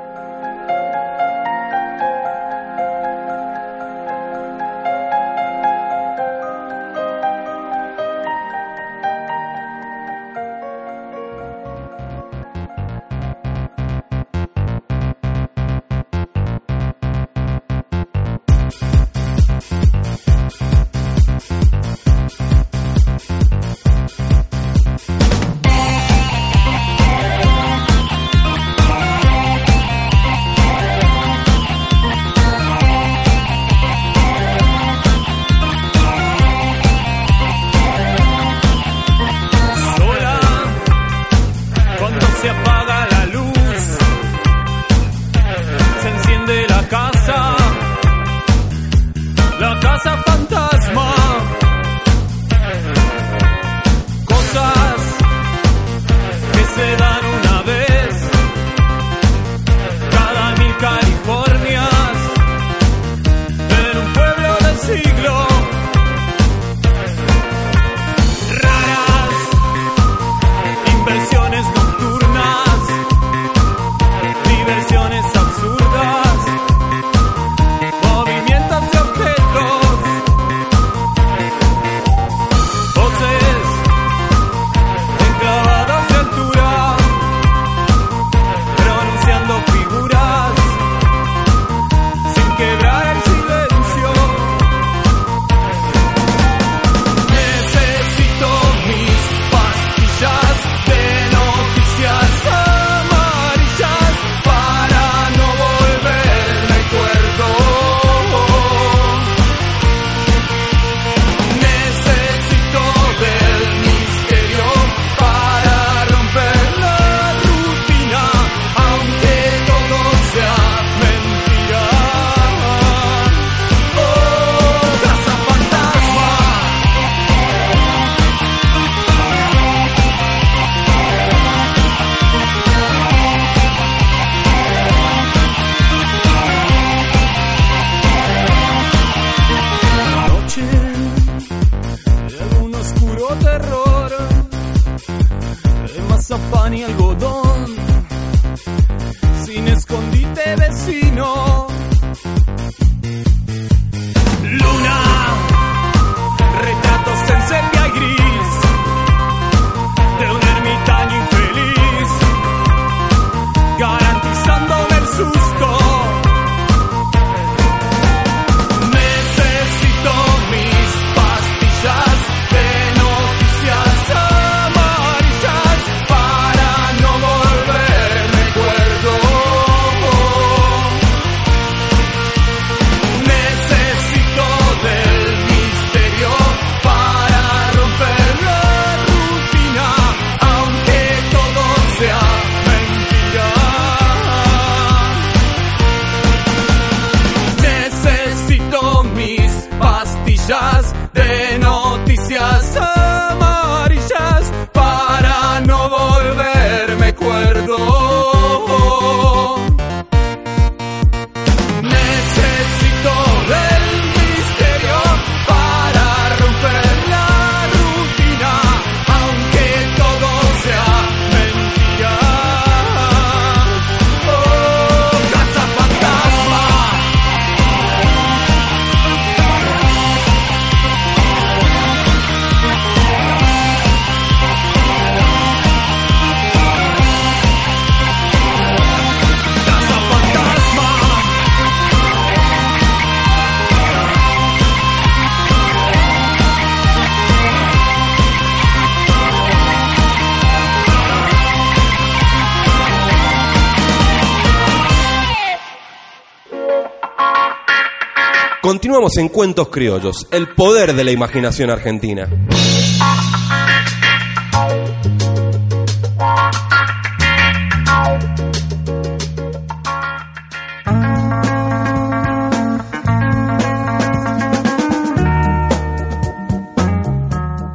B: En
C: Cuentos Criollos, el poder de la imaginación argentina.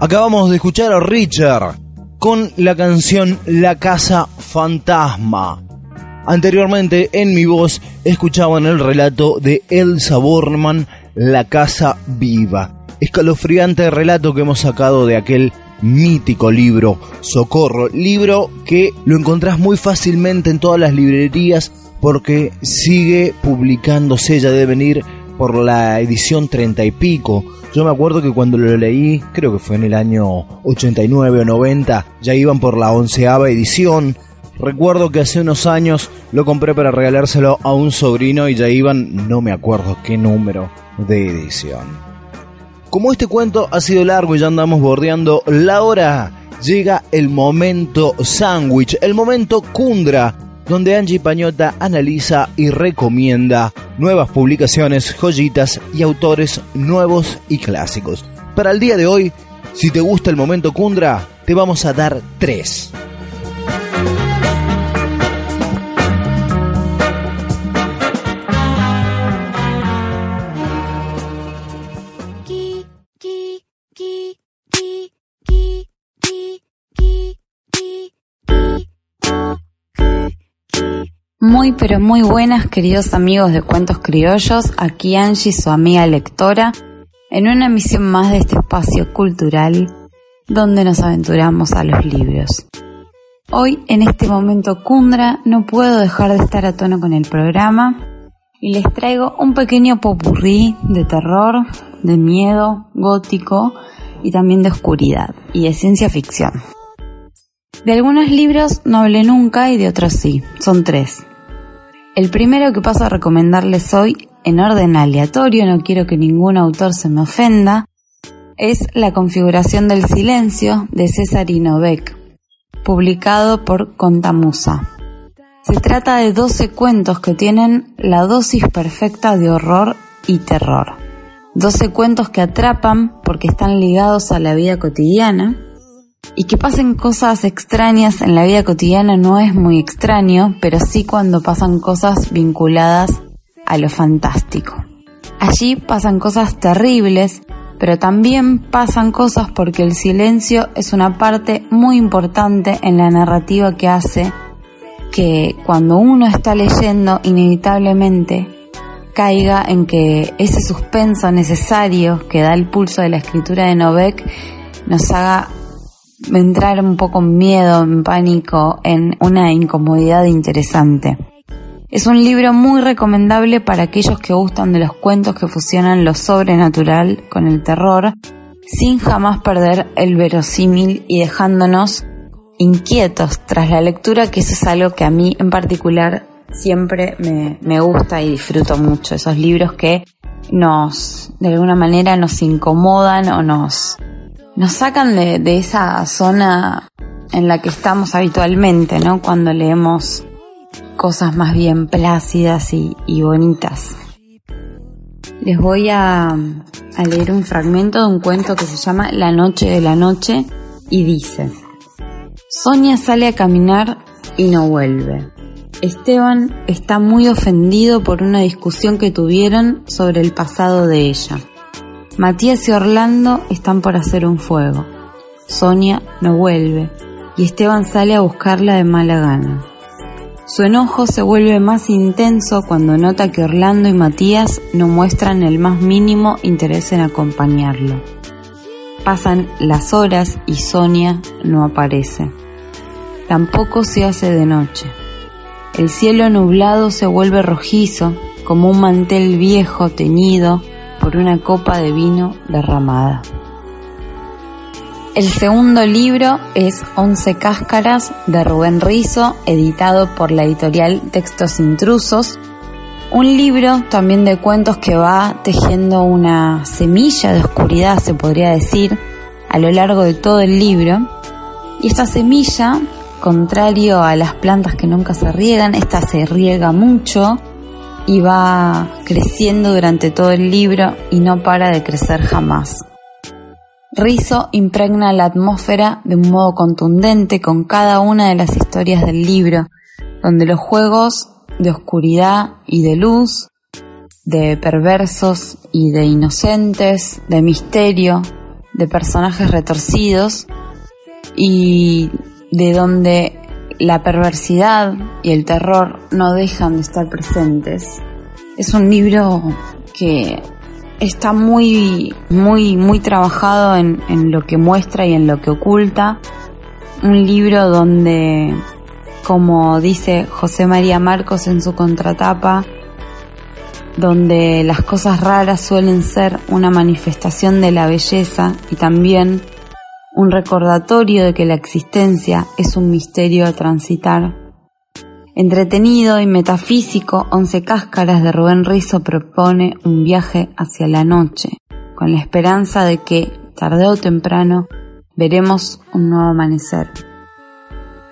A: Acabamos de escuchar a Richard con la canción La Casa Fantasma. Anteriormente, en mi voz, escuchaban el relato de Elsa Bornemann, La Casa Viva. Escalofriante relato que hemos sacado de aquel mítico libro Socorro, libro que lo encontrás muy fácilmente en todas las librerías porque sigue publicándose, ya debe venir por la edición treinta y pico. Yo me acuerdo que cuando lo leí, creo que fue en el año 89 o 90, ya iban por la onceava edición. Recuerdo que hace unos años lo compré para regalárselo a un sobrino y ya iban, no me acuerdo qué número de edición. Como este cuento ha sido largo y ya andamos bordeando la hora, llega el momento sándwich, el momento Kundra, donde Angie Pañota analiza y recomienda nuevas publicaciones, joyitas y autores nuevos y clásicos. Para el día de hoy, si te gusta el momento Kundra, te vamos a dar tres.
D: Muy pero muy buenas queridos amigos de Cuentos Criollos, aquí Angie, su amiga lectora, en una emisión más de este espacio cultural donde nos aventuramos a los libros. Hoy, en este momento Kundra, no puedo dejar de estar a tono con el programa y les traigo un pequeño popurrí de terror, de miedo, gótico y también de oscuridad y de ciencia ficción. De algunos libros no hablé nunca y de otros sí, son tres. El primero que paso a recomendarles hoy, en orden aleatorio, no quiero que ningún autor se me ofenda, es La configuración del silencio de César Inovec, publicado por Contamusa. Se trata de 12 cuentos que tienen la dosis perfecta de horror y terror. 12 cuentos que atrapan porque están ligados a la vida cotidiana y que pasen cosas extrañas en la vida cotidiana no es muy extraño, pero sí cuando pasan cosas vinculadas a lo fantástico. Allí pasan cosas terribles, pero también pasan cosas porque el silencio es una parte muy importante en la narrativa que hace que cuando uno está leyendo inevitablemente caiga en que ese suspenso necesario que da el pulso de la escritura de Novek nos haga entrar un poco en miedo, en pánico, en una incomodidad interesante. Es un libro muy recomendable para aquellos que gustan de los cuentos que fusionan lo sobrenatural con el terror, sin jamás perder el verosímil y dejándonos inquietos tras la lectura, que eso es algo que a mí en particular siempre me, me gusta y disfruto mucho, esos libros que nos, de alguna manera, nos incomodan o nos, nos sacan de, esa zona en la que estamos habitualmente, ¿no? Cuando leemos cosas más bien plácidas y, bonitas. Les voy a leer un fragmento de un cuento que se llama La noche de la noche y dice, Sonia sale a caminar y no vuelve. Esteban está muy ofendido por una discusión que tuvieron sobre el pasado de ella. Matías y Orlando están por hacer un fuego. Sonia no vuelve y Esteban sale a buscarla de mala gana. Su enojo se vuelve más intenso cuando nota que Orlando y Matías no muestran el más mínimo interés en acompañarlo. Pasan las horas y Sonia no aparece. Tampoco se hace de noche. El cielo nublado se vuelve rojizo como un mantel viejo teñido por una copa de vino derramada. El segundo libro es Once Cáscaras de Rubén Rizo, editado por la editorial Textos Intrusos. Un libro también de cuentos que va tejiendo una semilla de oscuridad, se podría decir, a lo largo de todo el libro. Y esta semilla, contrario a las plantas que nunca se riegan, esta se riega mucho y va creciendo durante todo el libro y no para de crecer jamás. Rizzo impregna la atmósfera de un modo contundente con cada una de las historias del libro, donde los juegos de oscuridad y de luz, de perversos y de inocentes, de misterio, de personajes retorcidos y de donde la perversidad y el terror no dejan de estar presentes. Es un libro que está muy, muy, muy trabajado en, en lo que muestra y en lo que oculta. Un libro donde, como dice José María Marcos en su contratapa, donde las cosas raras suelen ser una manifestación de la belleza y también un recordatorio de que la existencia es un misterio a transitar. Entretenido y metafísico, Once Cáscaras de Rubén Rizo propone un viaje hacia la noche, con la esperanza de que, tarde o temprano, veremos un nuevo amanecer.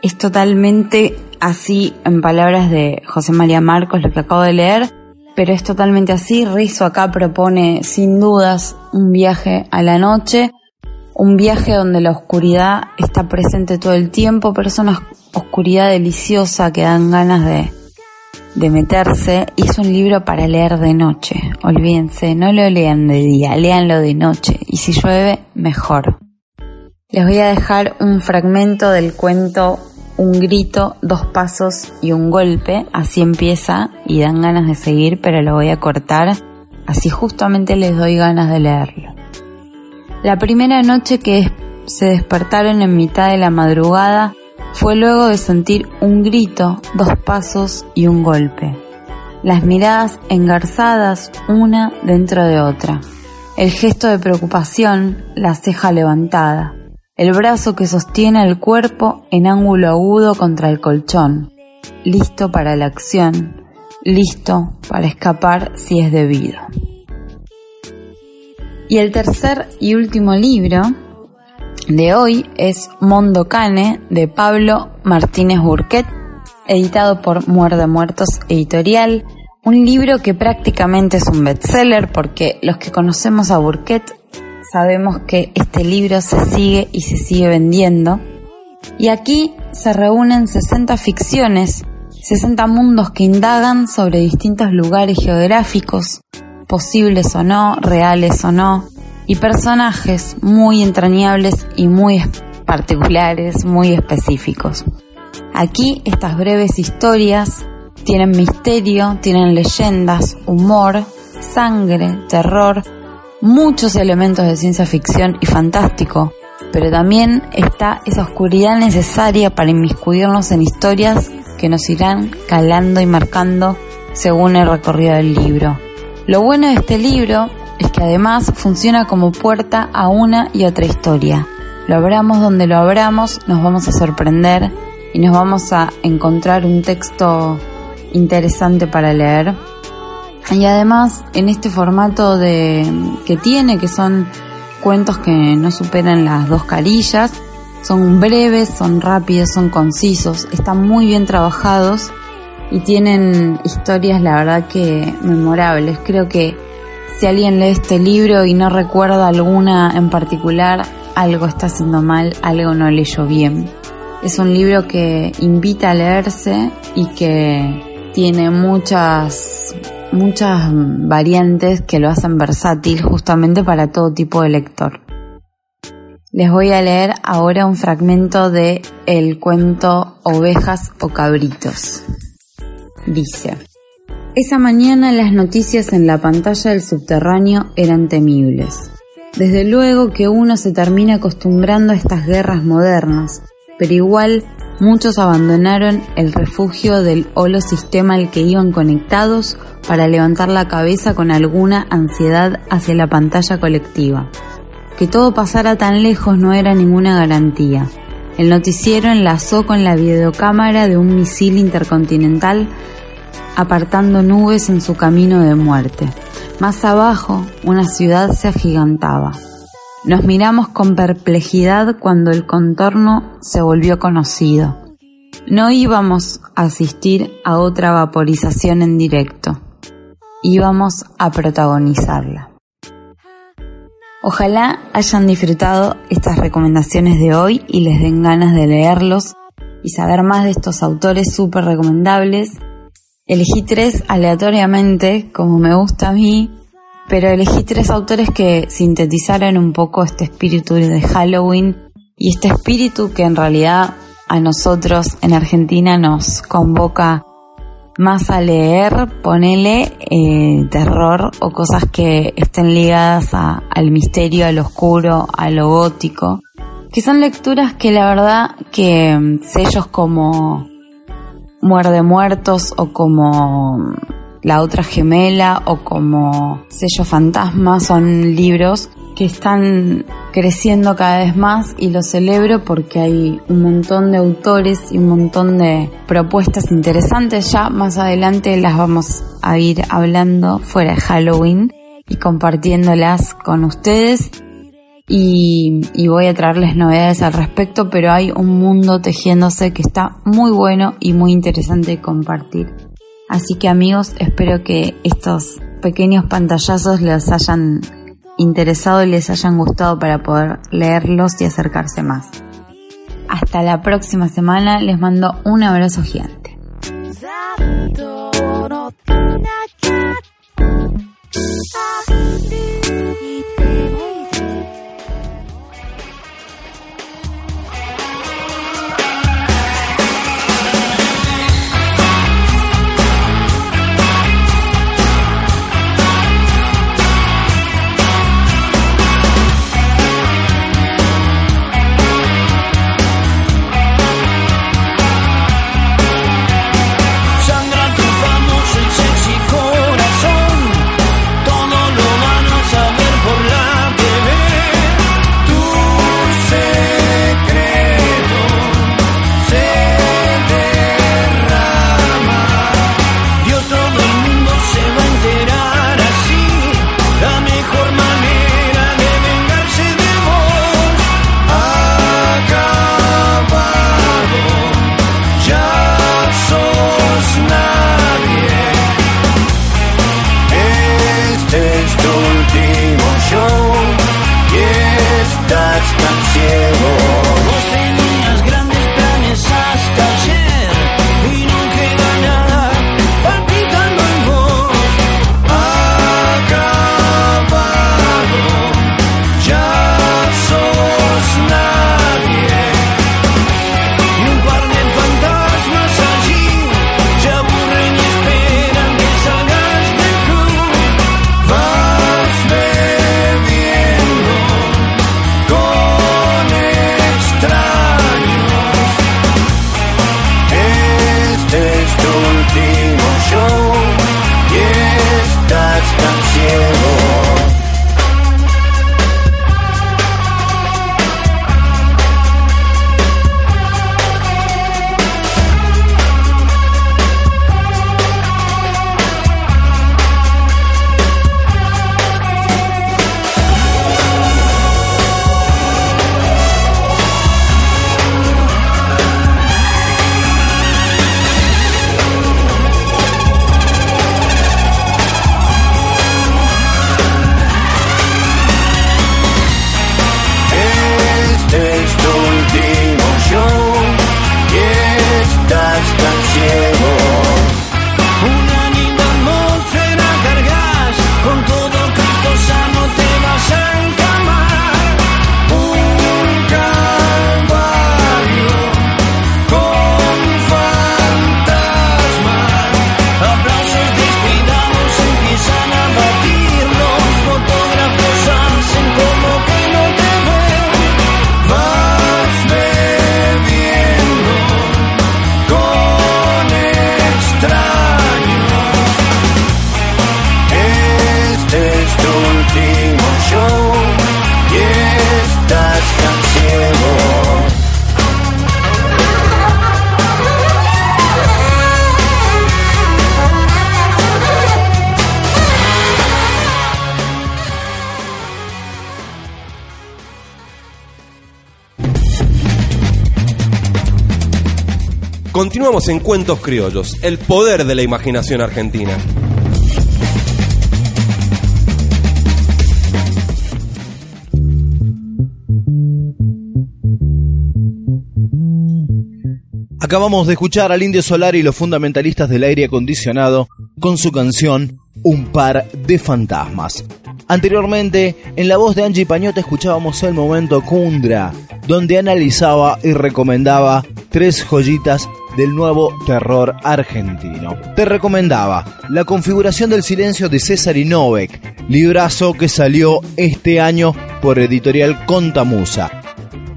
D: Es totalmente así, en palabras de José María Marcos, lo que acabo de leer, pero es totalmente así. Rizo acá propone, sin dudas, un viaje a la noche, un viaje donde la oscuridad está presente todo el tiempo, pero es una oscuridad deliciosa que dan ganas de, de meterse y es un libro para leer de noche. Olvídense, no lo lean de día, leanlo de noche y si llueve, mejor. Les voy a dejar un fragmento del cuento Un grito, dos pasos y un golpe, así empieza y dan ganas de seguir, pero lo voy a cortar, así justamente les doy ganas de leerlo. La primera noche que se despertaron en mitad de la madrugada fue luego de sentir un grito, dos pasos y un golpe. Las miradas engarzadas una dentro de otra. El gesto de preocupación, la ceja levantada. El brazo que sostiene el cuerpo en ángulo agudo contra el colchón. Listo para la acción. Listo para escapar si es debido. Y el tercer y último libro de hoy es Mondo Cane de Pablo Martínez Burquet, editado por Muerde Muertos Editorial. Un libro que prácticamente es un bestseller porque los que conocemos a Burquet sabemos que este libro se sigue y se sigue vendiendo. Y aquí se reúnen 60 ficciones, 60 mundos que indagan sobre distintos lugares geográficos, posibles o no, reales o no, y personajes muy entrañables y muy particulares, muy específicos. Aquí estas breves historias tienen misterio, tienen leyendas, humor, sangre, terror, muchos elementos de ciencia ficción y fantástico, pero también está esa oscuridad necesaria para inmiscuirnos en historias que nos irán calando y marcando según el recorrido del libro. Lo bueno de este libro es que además funciona como puerta a una y otra historia. Lo abramos donde lo abramos, nos vamos a sorprender y nos vamos a encontrar un texto interesante para leer. Y además, en este formato de que tiene, que son cuentos que no superan las dos carillas, son breves, son rápidos, son concisos, están muy bien trabajados y tienen historias, la verdad que memorables. Creo que si alguien lee este libro y no recuerda alguna en particular, algo está haciendo mal, algo no leyó bien. Es un libro que invita a leerse y que tiene muchas muchas variantes que lo hacen versátil justamente para todo tipo de lector. Les voy a leer ahora un fragmento de el cuento Ovejas o Cabritos. Dice, esa mañana las noticias en la pantalla del subterráneo eran temibles. Desde luego que uno se termina acostumbrando a estas guerras modernas, pero igual muchos abandonaron el refugio del holo sistema al que iban conectados para levantar la cabeza con alguna ansiedad hacia la pantalla colectiva. Que todo pasara tan lejos no era ninguna garantía. El noticiero enlazó con la videocámara de un misil intercontinental apartando nubes en su camino de muerte. Más abajo, una ciudad se agigantaba. Nos miramos con perplejidad cuando el contorno se volvió conocido. No íbamos a asistir a otra vaporización en directo. Íbamos a protagonizarla. Ojalá hayan disfrutado estas recomendaciones de hoy y les den ganas de leerlos y saber más de estos autores súper recomendables Elegí tres aleatoriamente, como me gusta a mí, pero elegí tres autores que sintetizaran un poco este espíritu de Halloween y este espíritu que en realidad a nosotros en Argentina nos convoca más a leer, ponele eh, terror o cosas que estén ligadas a, al misterio, al oscuro, a lo gótico, que son lecturas que la verdad que mm, sellos como Muerde Muertos o como La otra gemela o como Sello Fantasma son libros que están creciendo cada vez más y lo celebro porque hay un montón de autores y un montón de propuestas interesantes. Ya más adelante las vamos a ir hablando fuera de Halloween y compartiéndolas con ustedes y, voy a traerles novedades al respecto, pero hay un mundo tejiéndose que está muy bueno y muy interesante compartir. Así que amigos, espero que estos pequeños pantallazos les hayan interesado y les hayan gustado para poder leerlos y acercarse más. Hasta la próxima semana, les mando un abrazo gigante.
C: Continuamos en Cuentos Criollos, el poder de la imaginación argentina.
A: Acabamos de escuchar al Indio Solar y los fundamentalistas del aire acondicionado con su canción Un par de fantasmas. Anteriormente, en la voz de Angie Pañota escuchábamos el momento Kundra, donde analizaba y recomendaba tres joyitas del nuevo terror argentino. Te recomendaba La configuración del silencio de César Inovek, librazo que salió este año por editorial Contamusa.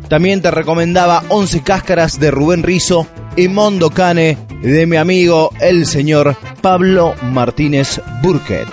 A: También te recomendaba 11 cáscaras de Rubén Rizo y Mondo Cane de mi amigo el señor Pablo Martínez Burkett.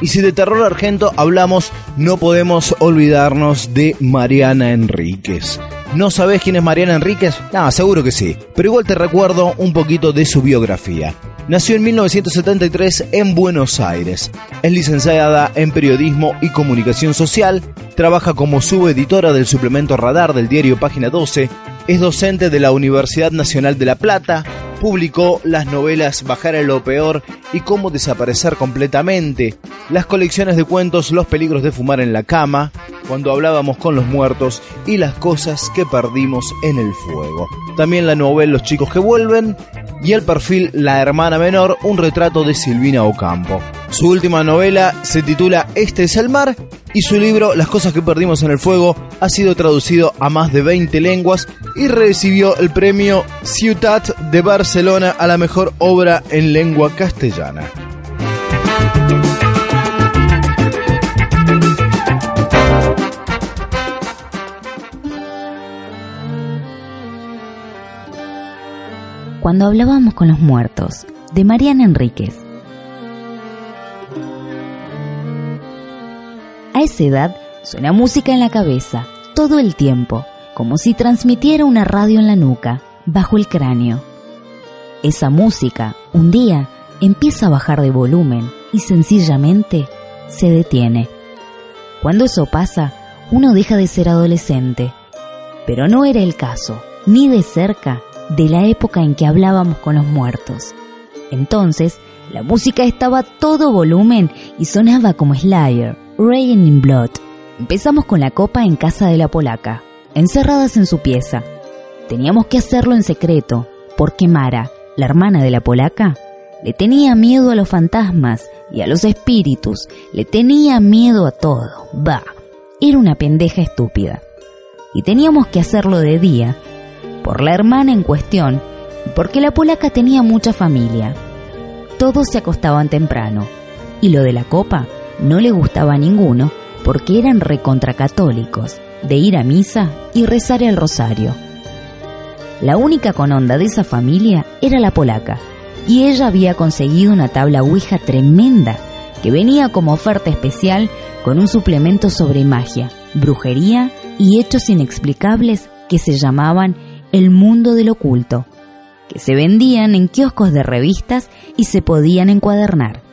A: Y si de terror argento hablamos, no podemos olvidarnos de Mariana Enríquez. ¿No sabes quién es Mariana Enríquez? No, seguro que sí. Pero igual te recuerdo un poquito de su biografía. Nació en 1973 en Buenos Aires. Es licenciada en Periodismo y Comunicación Social. Trabaja como subeditora del suplemento Radar del diario Página 12. Es docente de la Universidad Nacional de La Plata. Publicó las novelas Bajar a lo peor y Cómo desaparecer completamente. Las colecciones de cuentos Los peligros de fumar en la cama. Cuando hablábamos con los muertos y las cosas que perdimos en el fuego. También la novela Los chicos que vuelven y el perfil La hermana menor, un retrato de Silvina Ocampo. Su última novela se titula Este es el mar y su libro Las cosas que perdimos en el fuego ha sido traducido a más de 20 lenguas y recibió el premio Ciutat de Barcelona a la mejor obra en lengua castellana.
E: Cuando hablábamos con los muertos, de Mariana Enríquez. A esa edad suena música en la cabeza, todo el tiempo, como si transmitiera una radio en la nuca, bajo el cráneo. Esa música, un día, empieza a bajar de volumen y sencillamente se detiene. Cuando eso pasa, uno deja de ser adolescente. Pero no era el caso, ni de cerca, de la época en que hablábamos con los muertos. Entonces, la música estaba todo volumen y sonaba como Slayer, Rain in Blood. Empezamos con la copa en casa de la polaca, encerradas en su pieza. Teníamos que hacerlo en secreto, porque Mara, la hermana de la polaca, le tenía miedo a los fantasmas y a los espíritus, le tenía miedo a todo. Bah, era una pendeja estúpida. Y teníamos que hacerlo de día, por la hermana en cuestión porque la polaca tenía mucha familia. Todos se acostaban temprano y lo de la copa no le gustaba a ninguno porque eran recontracatólicos, de ir a misa y rezar el rosario. La única con onda de esa familia era la polaca, y ella había conseguido una tabla Ouija tremenda que venía como oferta especial con un suplemento sobre magia, brujería y hechos inexplicables que se llamaban El Mundo del Oculto, que se vendían en kioscos de revistas y se podían encuadernar.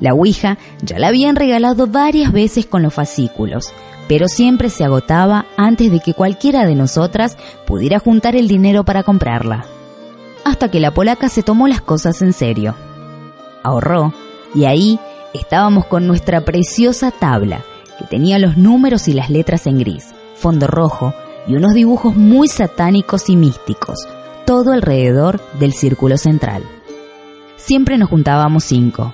E: La Ouija ya la habían regalado varias veces con los fascículos, pero siempre se agotaba antes de que cualquiera de nosotras pudiera juntar el dinero para comprarla. Hasta que la polaca se tomó las cosas en serio. Ahorró y ahí estábamos con nuestra preciosa tabla, que tenía los números y las letras en gris, fondo rojo y unos dibujos muy satánicos y místicos, todo alrededor del círculo central. Siempre nos juntábamos cinco,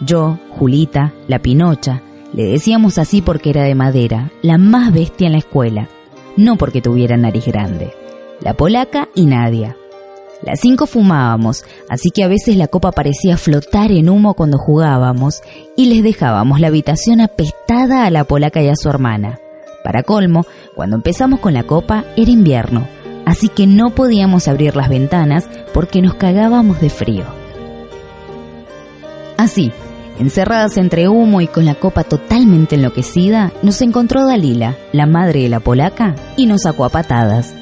E: yo, Julita, la Pinocha, le decíamos así porque era de madera, la más bestia en la escuela, no porque tuviera nariz grande. La polaca y Nadia. Las cinco fumábamos, así que a veces la copa parecía flotar en humo cuando jugábamos y les dejábamos la habitación apestada a la polaca y a su hermana. Para colmo, cuando empezamos con la copa era invierno, así que no podíamos abrir las ventanas porque nos cagábamos de frío. Así, encerradas entre humo y con la copa totalmente enloquecida, nos encontró Dalila, la madre de la polaca, y nos sacó a patadas.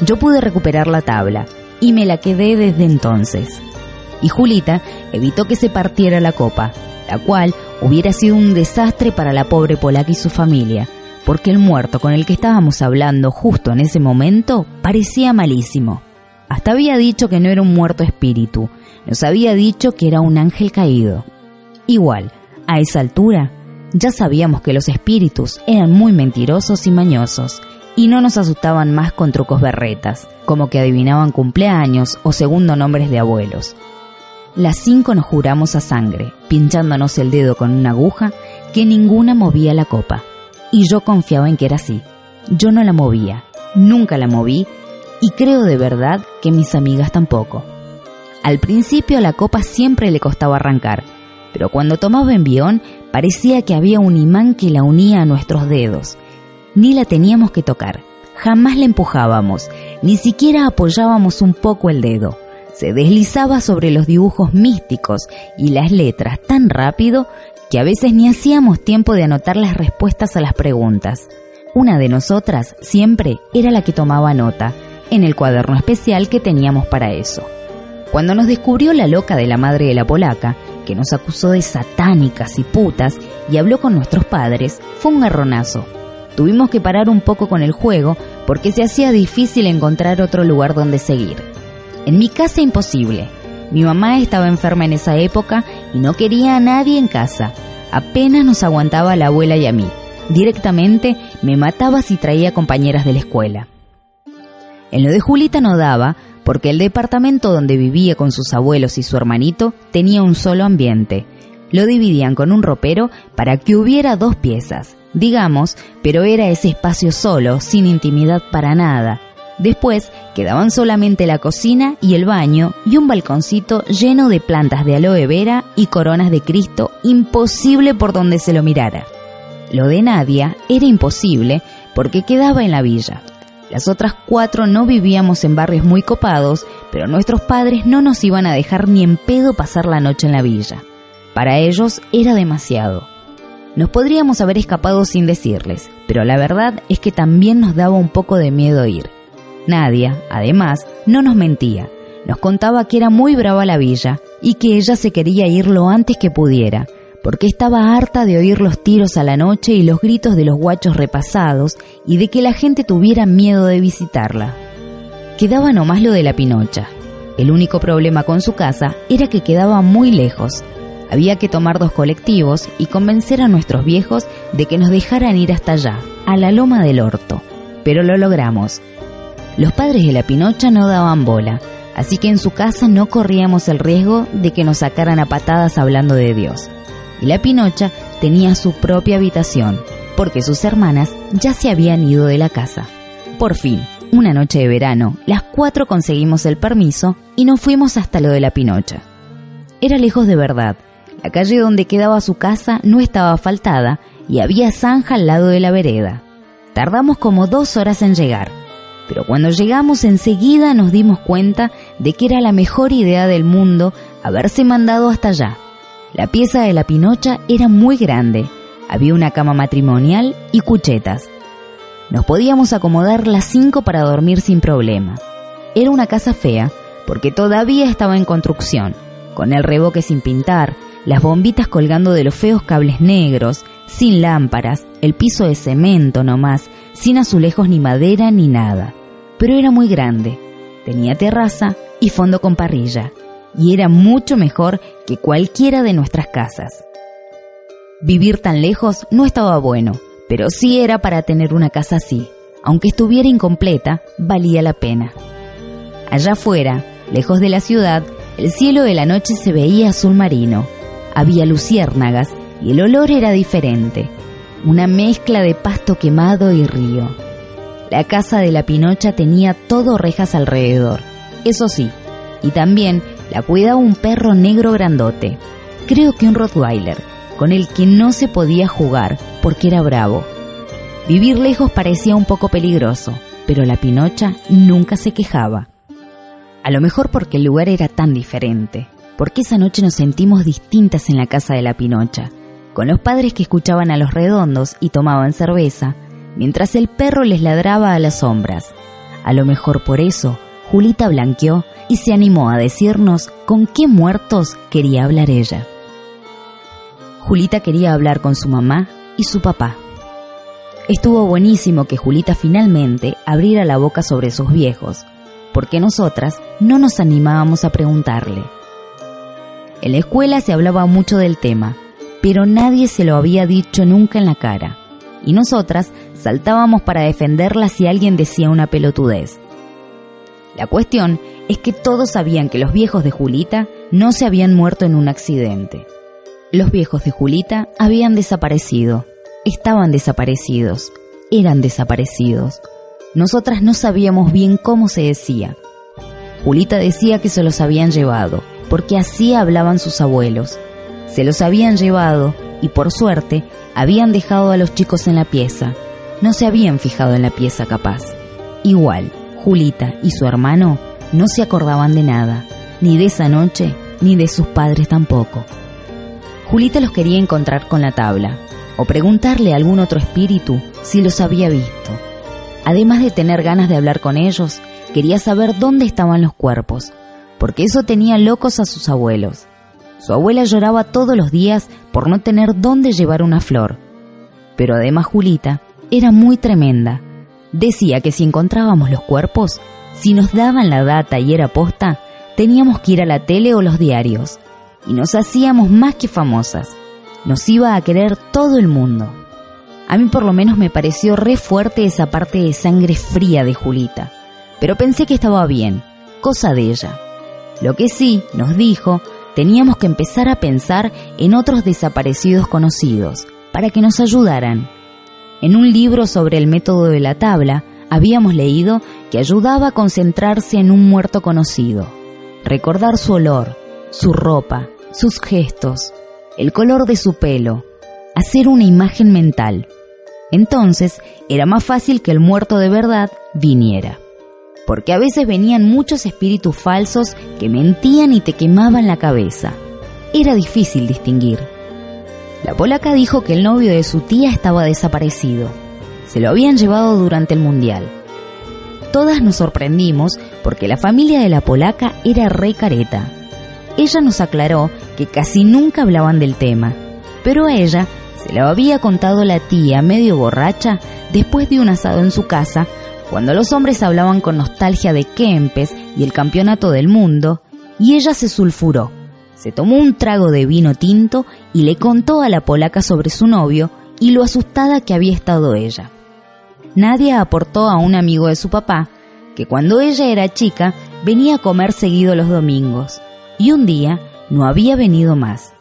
E: Yo pude recuperar la tabla, y me la quedé desde entonces. Y Julita evitó que se partiera la copa, la cual hubiera sido un desastre para la pobre polaca y su familia, porque el muerto con el que estábamos hablando justo en ese momento parecía malísimo. Hasta había dicho que no era un muerto espíritu, nos había dicho que era un ángel caído. Igual, a esa altura, ya sabíamos que los espíritus eran muy mentirosos y mañosos, y no nos asustaban más con trucos berretas, como que adivinaban cumpleaños o segundo nombres de abuelos. Las cinco nos juramos a sangre, pinchándonos el dedo con una aguja, que ninguna movía la copa. Y yo confiaba en que era así. Yo no la movía, nunca la moví, y creo de verdad que mis amigas tampoco. Al principio la copa siempre le costaba arrancar, pero cuando tomaba envión parecía que había un imán que la unía a nuestros dedos. Ni la teníamos que tocar, jamás la empujábamos, ni siquiera apoyábamos un poco el dedo. Se deslizaba sobre los dibujos místicos y las letras tan rápido que a veces ni hacíamos tiempo de anotar las respuestas a las preguntas. Una de nosotras siempre era la que tomaba nota, en el cuaderno especial que teníamos para eso. Cuando nos descubrió la loca de la madre de la polaca, que nos acusó de satánicas y putas y habló con nuestros padres, fue un garronazo. Tuvimos que parar un poco con el juego porque se hacía difícil encontrar otro lugar donde seguir. En mi casa imposible. Mi mamá estaba enferma en esa época y no quería a nadie en casa. Apenas nos aguantaba la abuela y a mí. Directamente me mataba si traía compañeras de la escuela. En lo de Julita no daba, porque el departamento donde vivía con sus abuelos y su hermanito tenía un solo ambiente. Lo dividían con un ropero para que hubiera dos piezas, digamos, pero era ese espacio solo, sin intimidad para nada. Después quedaban solamente la cocina y el baño y un balconcito lleno de plantas de aloe vera y coronas de Cristo, imposible por donde se lo mirara. Lo de Nadia era imposible porque quedaba en la villa. Las otras cuatro no vivíamos en barrios muy copados, pero nuestros padres no nos iban a dejar ni en pedo pasar la noche en la villa. Para ellos era demasiado. Nos podríamos haber escapado sin decirles, pero la verdad es que también nos daba un poco de miedo ir. Nadia, además, no nos mentía. Nos contaba que era muy brava la villa y que ella se quería ir lo antes que pudiera, porque estaba harta de oír los tiros a la noche y los gritos de los guachos repasados y de que la gente tuviera miedo de visitarla. Quedaba nomás lo de la pinocha. El único problema con su casa era que quedaba muy lejos. Había que tomar dos colectivos y convencer a nuestros viejos de que nos dejaran ir hasta allá, a la loma del orto. Pero lo logramos. Los padres de la pinocha no daban bola, así que en su casa no corríamos el riesgo de que nos sacaran a patadas hablando de Dios y la Pinocha tenía su propia habitación, porque sus hermanas ya se habían ido de la casa. Por fin, una noche de verano, las cuatro conseguimos el permiso y nos fuimos hasta lo de la Pinocha. Era lejos de verdad. La calle donde quedaba su casa no estaba asfaltada y había zanja al lado de la vereda. Tardamos como dos horas en llegar, pero cuando llegamos enseguida nos dimos cuenta de que era la mejor idea del mundo haberse mandado hasta allá. La pieza de la Pinocha era muy grande. Había una cama matrimonial y cuchetas. Nos podíamos acomodar las cinco para dormir sin problema. Era una casa fea, porque todavía estaba en construcción, con el reboque sin pintar, las bombitas colgando de los feos cables negros, sin lámparas, el piso de cemento nomás, sin azulejos ni madera ni nada. Pero era muy grande. Tenía terraza y fondo con parrilla y era mucho mejor que cualquiera de nuestras casas. Vivir tan lejos no estaba bueno, pero sí era para tener una casa así. Aunque estuviera incompleta, valía la pena. Allá afuera, lejos de la ciudad, el cielo de la noche se veía azul marino. Había luciérnagas y el olor era diferente, una mezcla de pasto quemado y río. La casa de la Pinocha tenía todo rejas alrededor, eso sí, y también la cuidaba un perro negro grandote, creo que un Rottweiler, con el que no se podía jugar porque era bravo. Vivir lejos parecía un poco peligroso, pero la Pinocha nunca se quejaba. A lo mejor porque el lugar era tan diferente, porque esa noche nos sentimos distintas en la casa de la Pinocha, con los padres que escuchaban a los redondos y tomaban cerveza, mientras el perro les ladraba a las sombras. A lo mejor por eso Julita blanqueó y se animó a decirnos con qué muertos quería hablar ella. Julita quería hablar con su mamá y su papá. Estuvo buenísimo que Julita finalmente abriera la boca sobre sus viejos, porque nosotras no nos animábamos a preguntarle. En la escuela se hablaba mucho del tema, pero nadie se lo había dicho nunca en la cara, y nosotras saltábamos para defenderla si alguien decía una pelotudez. La cuestión es que todos sabían que los viejos de Julita no se habían muerto en un accidente. Los viejos de Julita habían desaparecido, estaban desaparecidos, eran desaparecidos. Nosotras no sabíamos bien cómo se decía. Julita decía que se los habían llevado, porque así hablaban sus abuelos. Se los habían llevado y por suerte habían dejado a los chicos en la pieza. No se habían fijado en la pieza capaz. Igual, Julita y su hermano no se acordaban de nada, ni de esa noche, ni de sus padres tampoco. Julita los quería encontrar con la tabla, o preguntarle a algún otro espíritu si los había visto. Además de tener ganas de hablar con ellos, quería saber dónde estaban los cuerpos, porque eso tenía locos a sus abuelos. Su abuela lloraba todos los días por no tener dónde llevar una flor. Pero además Julita era muy tremenda. Decía que si encontrábamos los cuerpos, si nos daban la data y era posta, teníamos que ir a la tele o los diarios. Y nos hacíamos más que famosas. Nos iba a querer todo el mundo. A mí por lo menos me pareció re fuerte esa parte de sangre fría de Julita. Pero pensé que estaba bien, cosa de ella. Lo que sí, nos dijo, teníamos que empezar a pensar en otros desaparecidos conocidos, para que nos ayudaran. En un libro sobre el método de la tabla, habíamos leído que ayudaba a concentrarse en un muerto conocido, recordar su olor, su ropa, sus gestos, el color de su pelo, hacer una imagen mental. Entonces era más fácil que el muerto de verdad viniera. Porque a veces venían muchos espíritus falsos que mentían y te quemaban la cabeza. Era difícil distinguir. La polaca dijo que el novio de su tía estaba desaparecido. Se lo habían llevado durante el mundial. Todas nos sorprendimos porque la familia de la polaca era re careta. Ella nos aclaró que casi nunca hablaban del tema, pero a ella se lo había contado la tía medio borracha después de un asado en su casa, cuando los hombres hablaban con nostalgia de Kempes y el campeonato del mundo, y ella se sulfuró. Se tomó un trago de vino tinto y le contó a la polaca sobre su novio y lo asustada que había estado ella. Nadia aportó a un amigo de su papá que cuando ella era chica venía a comer seguido los domingos y un día no había venido más.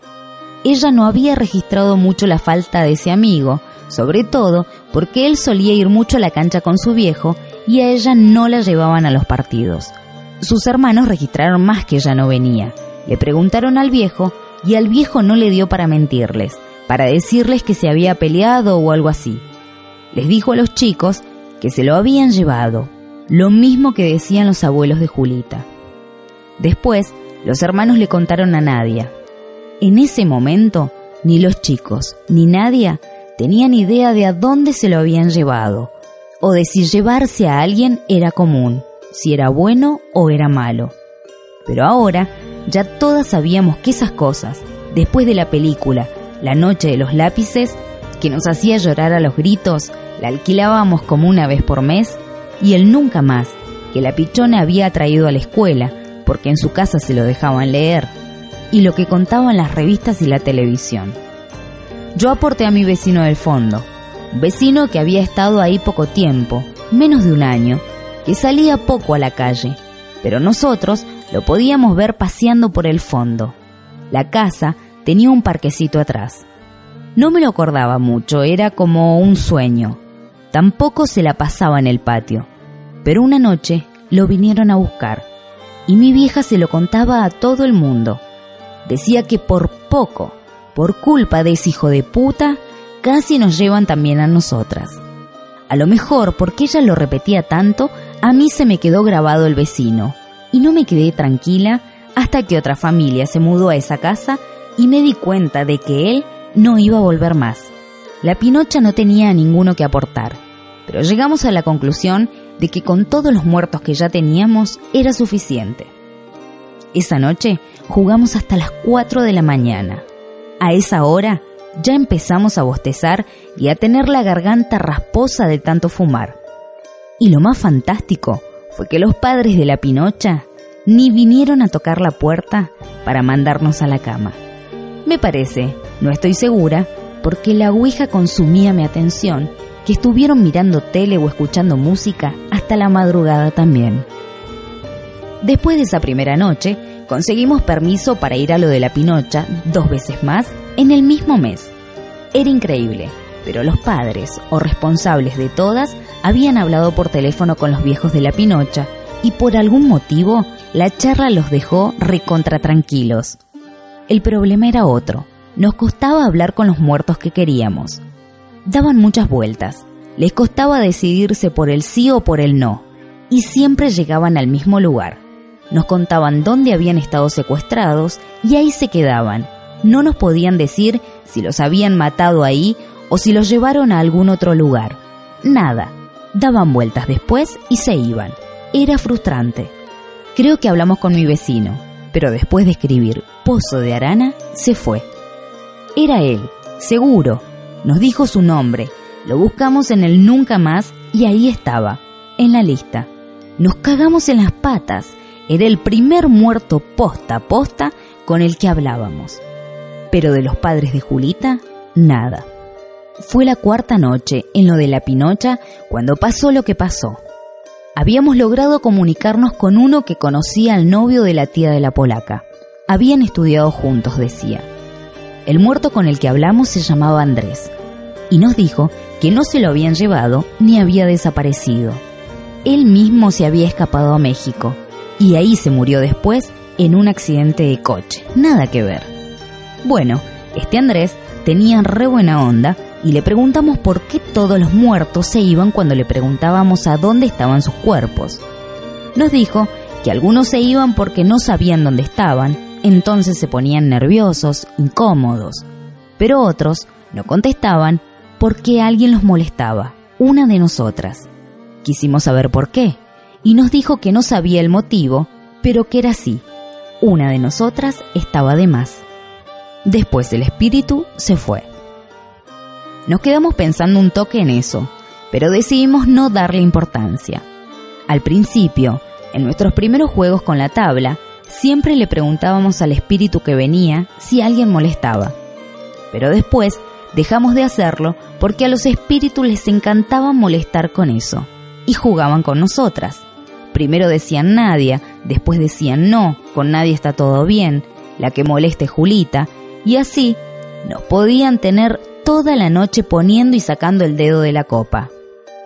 E: Ella no había registrado mucho la falta de ese amigo, sobre todo porque él solía ir mucho a la cancha con su viejo y a ella no la llevaban a los partidos. Sus hermanos registraron más que ella no venía. Le preguntaron al viejo y al viejo no le dio para mentirles, para decirles que se había peleado o algo así. Les dijo a los chicos que se lo habían llevado, lo mismo que decían los abuelos de Julita. Después, los hermanos le contaron a Nadia. En ese momento, ni los chicos ni Nadia tenían idea de a dónde se lo habían llevado, o de si llevarse a alguien era común, si era bueno o era malo. Pero ahora ya todas sabíamos que esas cosas, después de la película La Noche de los Lápices, que nos hacía llorar a los gritos, la alquilábamos como una vez por mes, y el nunca más, que la pichona había traído a la escuela, porque en su casa se lo dejaban leer, y lo que contaban las revistas y la televisión. Yo aporté a mi vecino del fondo, un vecino que había estado ahí poco tiempo, menos de un año, que salía poco a la calle, pero nosotros lo podíamos ver paseando por el fondo. La casa tenía un parquecito atrás. No me lo acordaba mucho, era como un sueño. Tampoco se la pasaba en el patio. Pero una noche lo vinieron a buscar y mi vieja se lo contaba a todo el mundo. Decía que por poco, por culpa de ese hijo de puta, casi nos llevan también a nosotras. A lo mejor, porque ella lo repetía tanto, a mí se me quedó grabado el vecino, y no me quedé tranquila hasta que otra familia se mudó a esa casa y me di cuenta de que él no iba a volver más. La Pinocha no tenía ninguno que aportar, pero llegamos a la conclusión de que con todos los muertos que ya teníamos era suficiente. Esa noche jugamos hasta las 4 de la mañana. A esa hora ya empezamos a bostezar y a tener la garganta rasposa de tanto fumar. Y lo más fantástico fue que los padres de la Pinocha ni vinieron a tocar la puerta para mandarnos a la cama. Me parece, no estoy segura, porque la Ouija consumía mi atención, que estuvieron mirando tele o escuchando música hasta la madrugada también. Después de esa primera noche, conseguimos permiso para ir a lo de la Pinocha dos veces más en el mismo mes. Era increíble, pero los padres o responsables de todas habían hablado por teléfono con los viejos de la Pinocha y por algún motivo la charla los dejó recontra tranquilos. El problema era otro. Nos costaba hablar con los muertos que queríamos. Daban muchas vueltas. Les costaba decidirse por el sí o por el no. Y siempre llegaban al mismo lugar. Nos contaban dónde habían estado secuestrados y ahí se quedaban. No nos podían decir si los habían matado ahí o si los llevaron a algún otro lugar. Nada. Daban vueltas después y se iban. Era frustrante. Creo que hablamos con mi vecino, pero después de escribir Pozo de Arana, se fue. Era él, seguro. Nos dijo su nombre. Lo buscamos en el Nunca Más y ahí estaba, en la lista. Nos cagamos en las patas. Era el primer muerto posta a posta con el que hablábamos. Pero de los padres de Julita, nada. Fue la cuarta noche en lo de la Pinocha cuando pasó lo que pasó. Habíamos logrado comunicarnos con uno que conocía al novio de la tía de la polaca. Habían estudiado juntos, decía. El muerto con el que hablamos se llamaba Andrés y nos dijo que no se lo habían llevado ni había desaparecido. Él mismo se había escapado a México y ahí se murió después en un accidente de coche. Nada que ver. Bueno, este Andrés tenía re buena onda y le preguntamos por qué todos los muertos se iban cuando le preguntábamos a dónde estaban sus cuerpos. Nos dijo que algunos se iban porque no sabían dónde estaban, entonces se ponían nerviosos, incómodos, pero otros no contestaban porque alguien los molestaba, una de nosotras. Quisimos saber por qué, y nos dijo que no sabía el motivo, pero que era así. Una de nosotras estaba de más. Después el espíritu se fue. Nos quedamos pensando un toque en eso, pero decidimos no darle importancia. Al principio, en nuestros primeros juegos con la tabla, siempre le preguntábamos al espíritu que venía si alguien molestaba. Pero después dejamos de hacerlo porque a los espíritus les encantaba molestar con eso, y jugaban con nosotras. Primero decían Nadia, después decían no, con nadie está todo bien, la que moleste es Julita, y así nos podían tener toda la noche poniendo y sacando el dedo de la copa.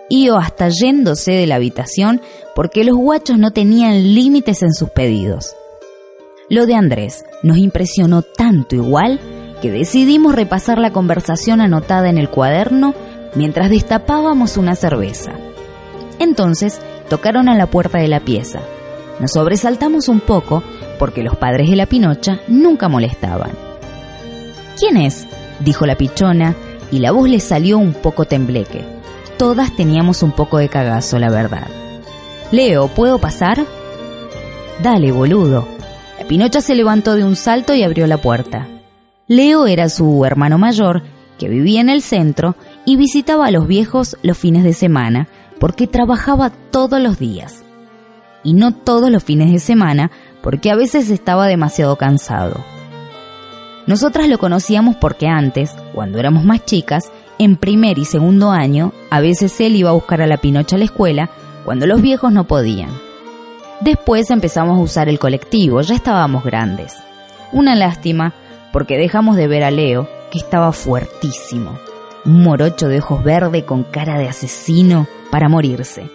E: Y o hasta yéndose de la habitación porque los guachos no tenían límites en sus pedidos. Lo de Andrés nos impresionó tanto igual que decidimos repasar la conversación anotada en el cuaderno mientras destapábamos una cerveza. Entonces tocaron a la puerta de la pieza. Nos sobresaltamos un poco porque los padres de la Pinocha nunca molestaban. ¿Quién es? Dijo la pichona, y la voz le salió un poco tembleque. Todas teníamos un poco de cagazo, la verdad. Leo, ¿puedo pasar? Dale, boludo. La Pinocha se levantó de un salto y abrió la puerta. Leo era su hermano mayor, que vivía en el centro y visitaba a los viejos los fines de semana, porque trabajaba todos los días. Y no todos los fines de semana, porque a veces estaba demasiado cansado. Nosotras lo conocíamos porque antes, cuando éramos más chicas, en primer y segundo año, a veces él iba a buscar a la Pinocha a la escuela cuando los viejos no podían. Después empezamos a usar el colectivo, ya estábamos grandes. Una lástima, porque dejamos de ver a Leo, que estaba fuertísimo. Un morocho de ojos verdes con cara de asesino para morirse.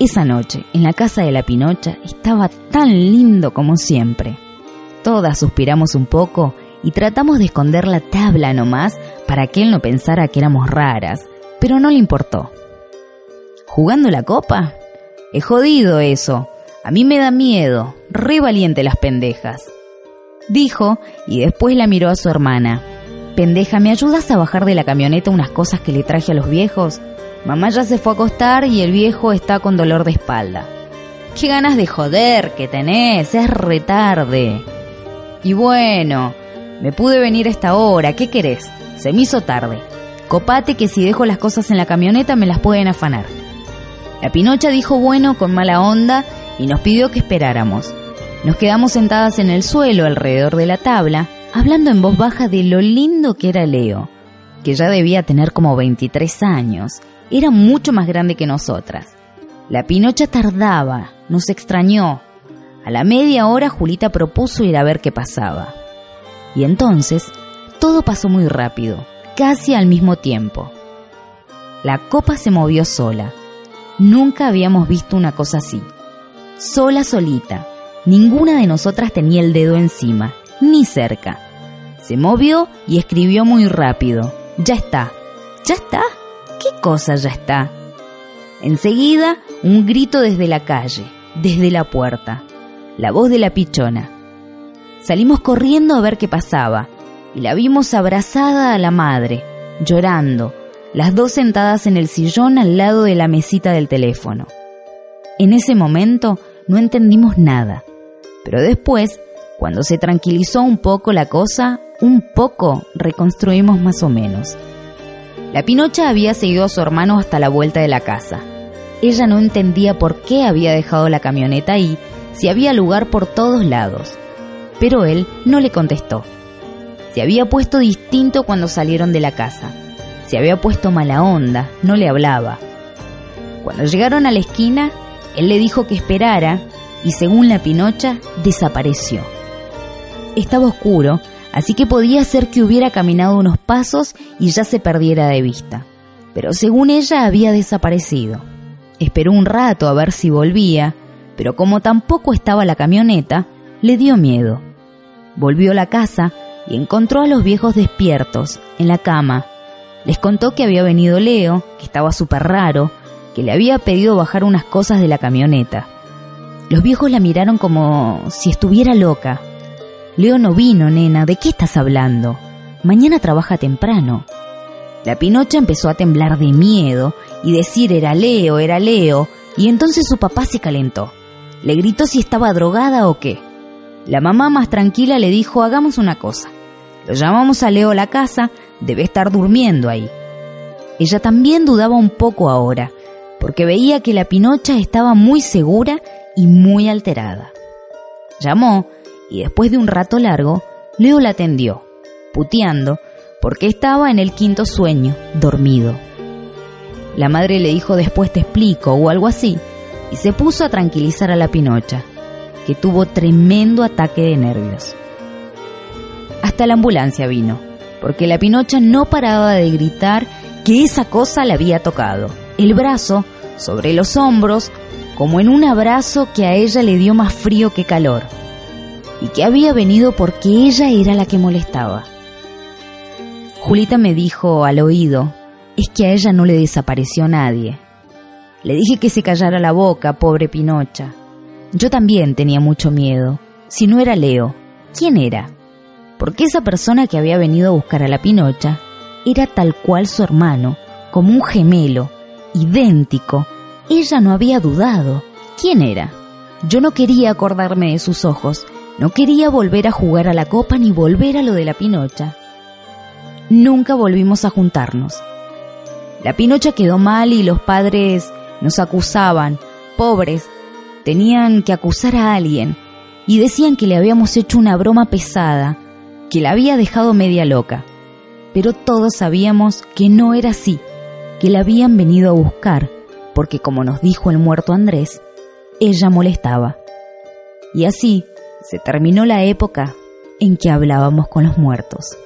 E: Esa noche, en la casa de la Pinocha, estaba tan lindo como siempre. Todas suspiramos un poco y tratamos de esconder la tabla nomás para que él no pensara que éramos raras, pero no le importó. ¿Jugando la copa? Es jodido eso. A mí me da miedo, re valiente las pendejas. Dijo y después la miró a su hermana. Pendeja, ¿me ayudas a bajar de la camioneta unas cosas que le traje a los viejos? Mamá ya se fue a acostar y el viejo está con dolor de espalda. Qué ganas de joder que tenés, es retarde. Y bueno, me pude venir a esta hora, ¿qué querés? Se me hizo tarde. Copate que si dejo las cosas en la camioneta me las pueden afanar. La Pinocha dijo bueno con mala onda y nos pidió que esperáramos. Nos quedamos sentadas en el suelo alrededor de la tabla, hablando en voz baja de lo lindo que era Leo, que ya debía tener como 23 años. Era mucho más grande que nosotras. La Pinocha tardaba, nos extrañó. A la media hora Julita propuso ir a ver qué pasaba. Y entonces, todo pasó muy rápido, casi al mismo tiempo. La copa se movió sola. Nunca habíamos visto una cosa así. Sola solita. Ninguna de nosotras tenía el dedo encima, ni cerca. Se movió y escribió muy rápido. Ya está. ¿Ya está? ¿Qué cosa ya está? Enseguida, un grito desde la calle, desde la puerta. La voz de la pichona. Salimos corriendo a ver qué pasaba y la vimos abrazada a la madre, llorando, las dos sentadas en el sillón al lado de la mesita del teléfono. En ese momento no entendimos nada, pero después, cuando se tranquilizó un poco la cosa, un poco reconstruimos más o menos. La Pinocha había seguido a su hermano hasta la vuelta de la casa. Ella no entendía por qué había dejado la camioneta ahí si había lugar por todos lados. Pero él no le contestó. Se había puesto distinto cuando salieron de la casa. Se había puesto mala onda, no le hablaba. Cuando llegaron a la esquina, él le dijo que esperara y según la Pinocha, desapareció. Estaba oscuro, así que podía ser que hubiera caminado unos pasos y ya se perdiera de vista. Pero según ella había desaparecido. Esperó un rato a ver si volvía, pero como tampoco estaba la camioneta, le dio miedo. Volvió a la casa y encontró a los viejos despiertos, en la cama. Les contó que había venido Leo, que estaba súper raro, que le había pedido bajar unas cosas de la camioneta. Los viejos la miraron como si estuviera loca. Leo no vino, nena, ¿de qué estás hablando? Mañana trabaja temprano. La Pinocha empezó a temblar de miedo y decir era Leo, era Leo, y entonces su papá se calentó. Le gritó si estaba drogada o qué. La mamá más tranquila le dijo hagamos una cosa. Lo llamamos a Leo a la casa, debe estar durmiendo ahí. Ella también dudaba un poco ahora, porque veía que la Pinocha estaba muy segura y muy alterada. Llamó y después de un rato largo, Leo la atendió, puteando, porque estaba en el quinto sueño, dormido. La madre le dijo después te explico o algo así, y se puso a tranquilizar a la Pinocha, que tuvo tremendo ataque de nervios. Hasta la ambulancia vino, porque la Pinocha no paraba de gritar que esa cosa le había tocado, el brazo sobre los hombros, como en un abrazo que a ella le dio más frío que calor, y que había venido porque ella era la que molestaba. Julita me dijo al oído, es que a ella no le desapareció nadie. Le dije que se callara la boca, pobre Pinocha. Yo también tenía mucho miedo. Si no era Leo, ¿quién era? Porque esa persona que había venido a buscar a la Pinocha era tal cual su hermano, como un gemelo, idéntico. Ella no había dudado. ¿Quién era? Yo no quería acordarme de sus ojos, no quería volver a jugar a la copa ni volver a lo de la Pinocha. Nunca volvimos a juntarnos. La Pinocha quedó mal y los padres nos acusaban, pobres, tenían que acusar a alguien y decían que le habíamos hecho una broma pesada, que la había dejado media loca. Pero todos sabíamos que no era así, que la habían venido a buscar, porque como nos dijo el muerto Andrés, ella molestaba. Y así se terminó la época en que hablábamos con los muertos.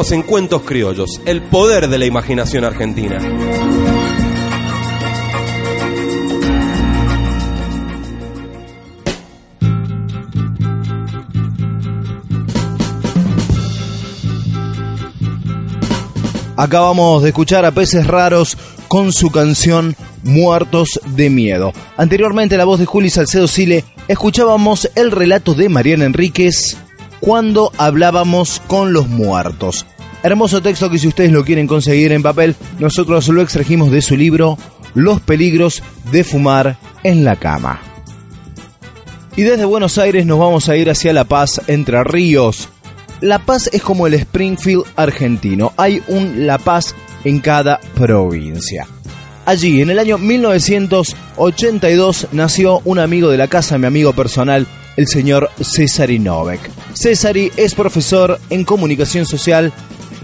C: En Cuentos Criollos, el poder de la imaginación argentina.
A: Acabamos de escuchar a Peces Raros con su canción Muertos de Miedo. Anteriormente, la voz de Juli Salcedo Sile, escuchábamos el relato de Mariana Enríquez cuando hablábamos con los muertos. Hermoso texto que si ustedes lo quieren conseguir en papel, nosotros lo extrajimos de su libro Los peligros de fumar en la cama. Y desde Buenos Aires nos vamos a ir hacia La Paz, Entre Ríos. La Paz es como el Springfield argentino. Hay un La Paz en cada provincia. Allí, en el año 1982, nació un amigo de la casa, mi amigo personal, el señor César Novek. Césari es profesor en comunicación social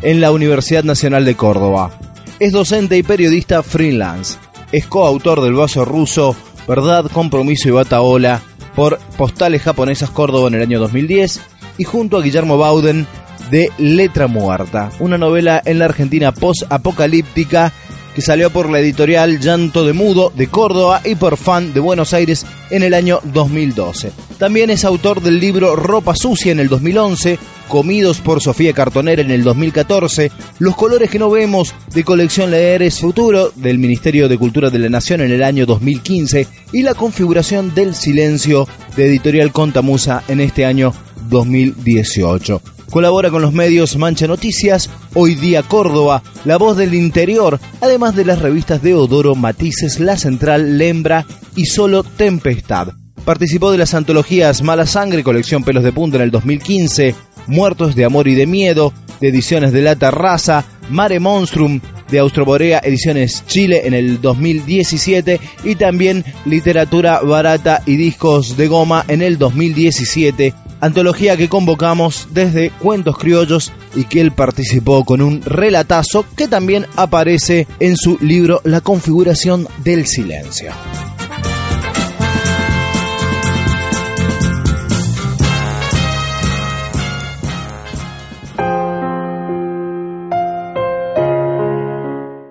A: en la Universidad Nacional de Córdoba. Es docente y periodista freelance. Es coautor del vaso ruso Verdad, Compromiso y Bataola por Postales Japonesas Córdoba en el año 2010 y junto a Guillermo Bauden de Letra Muerta, una novela en la Argentina post-apocalíptica que salió por la editorial Llanto de Mudo de Córdoba y por Fan de Buenos Aires en el año 2012. También es autor del libro Ropa Sucia en el 2011, Comidos por Sofía Cartonera en el 2014, Los colores que no vemos de colección Leer es Futuro del Ministerio de Cultura de la Nación en el año 2015 y La configuración del silencio de editorial Contamusa en este año 2018. Colabora con los medios Mancha Noticias, Hoy Día Córdoba, La Voz del Interior, además de las revistas de Odoro, Matices, La Central, Lembra y Solo Tempestad. Participó de las antologías Mala Sangre, colección Pelos de Punta en el 2015, Muertos de Amor y de Miedo, de ediciones de La Terraza, Mare Monstrum, de Austroborea Ediciones Chile en el 2017 y también Literatura Barata y Discos de Goma en el 2017 antología que convocamos desde Cuentos Criollos y que él participó con un relatazo que también aparece en su libro La configuración del silencio.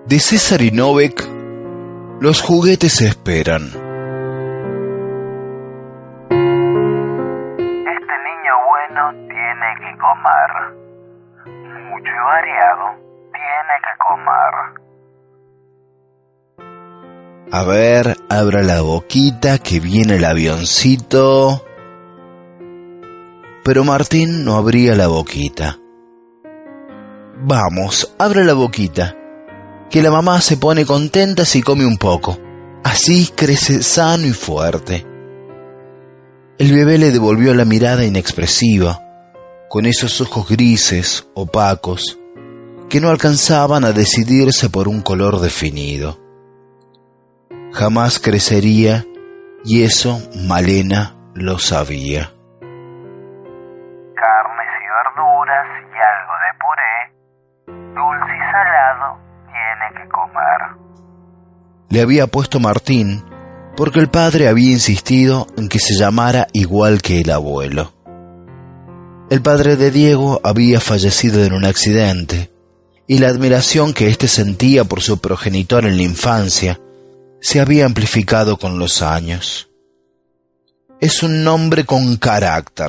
F: De César y Novek, los juguetes esperan.
G: Este niño bueno tiene que comer. Mucho y variado tiene que comer.
F: A ver, abra la boquita que viene el avioncito. Pero Martín no abría la boquita. Vamos, abra la boquita, que la mamá se pone contenta si come un poco. Así crece sano y fuerte. El bebé le devolvió la mirada inexpresiva, con esos ojos grises, opacos, que no alcanzaban a decidirse por un color definido. Jamás crecería, y eso Malena lo sabía.
G: Carnes y verduras y algo de puré, dulce y salado tiene que comer.
F: Le había puesto Martín porque el padre había insistido en que se llamara igual que el abuelo. El padre de Diego había fallecido en un accidente y la admiración que éste sentía por su progenitor en la infancia se había amplificado con los años. Es un nombre con carácter.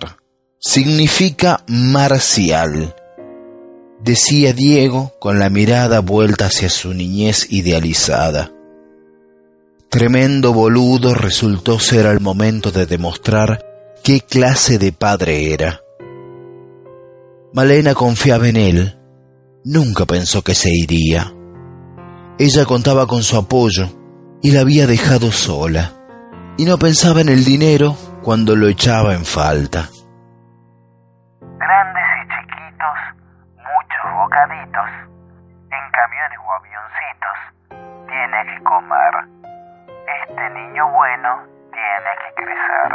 F: Significa marcial, decía Diego con la mirada vuelta hacia su niñez idealizada. Tremendo boludo resultó ser al momento de demostrar qué clase de padre era. Malena confiaba en él. Nunca pensó que se iría. Ella contaba con su apoyo y la había dejado sola. Y no pensaba en el dinero cuando lo echaba en falta.
G: En camiones o avioncitos, tiene que comer. Este niño bueno tiene que crecer.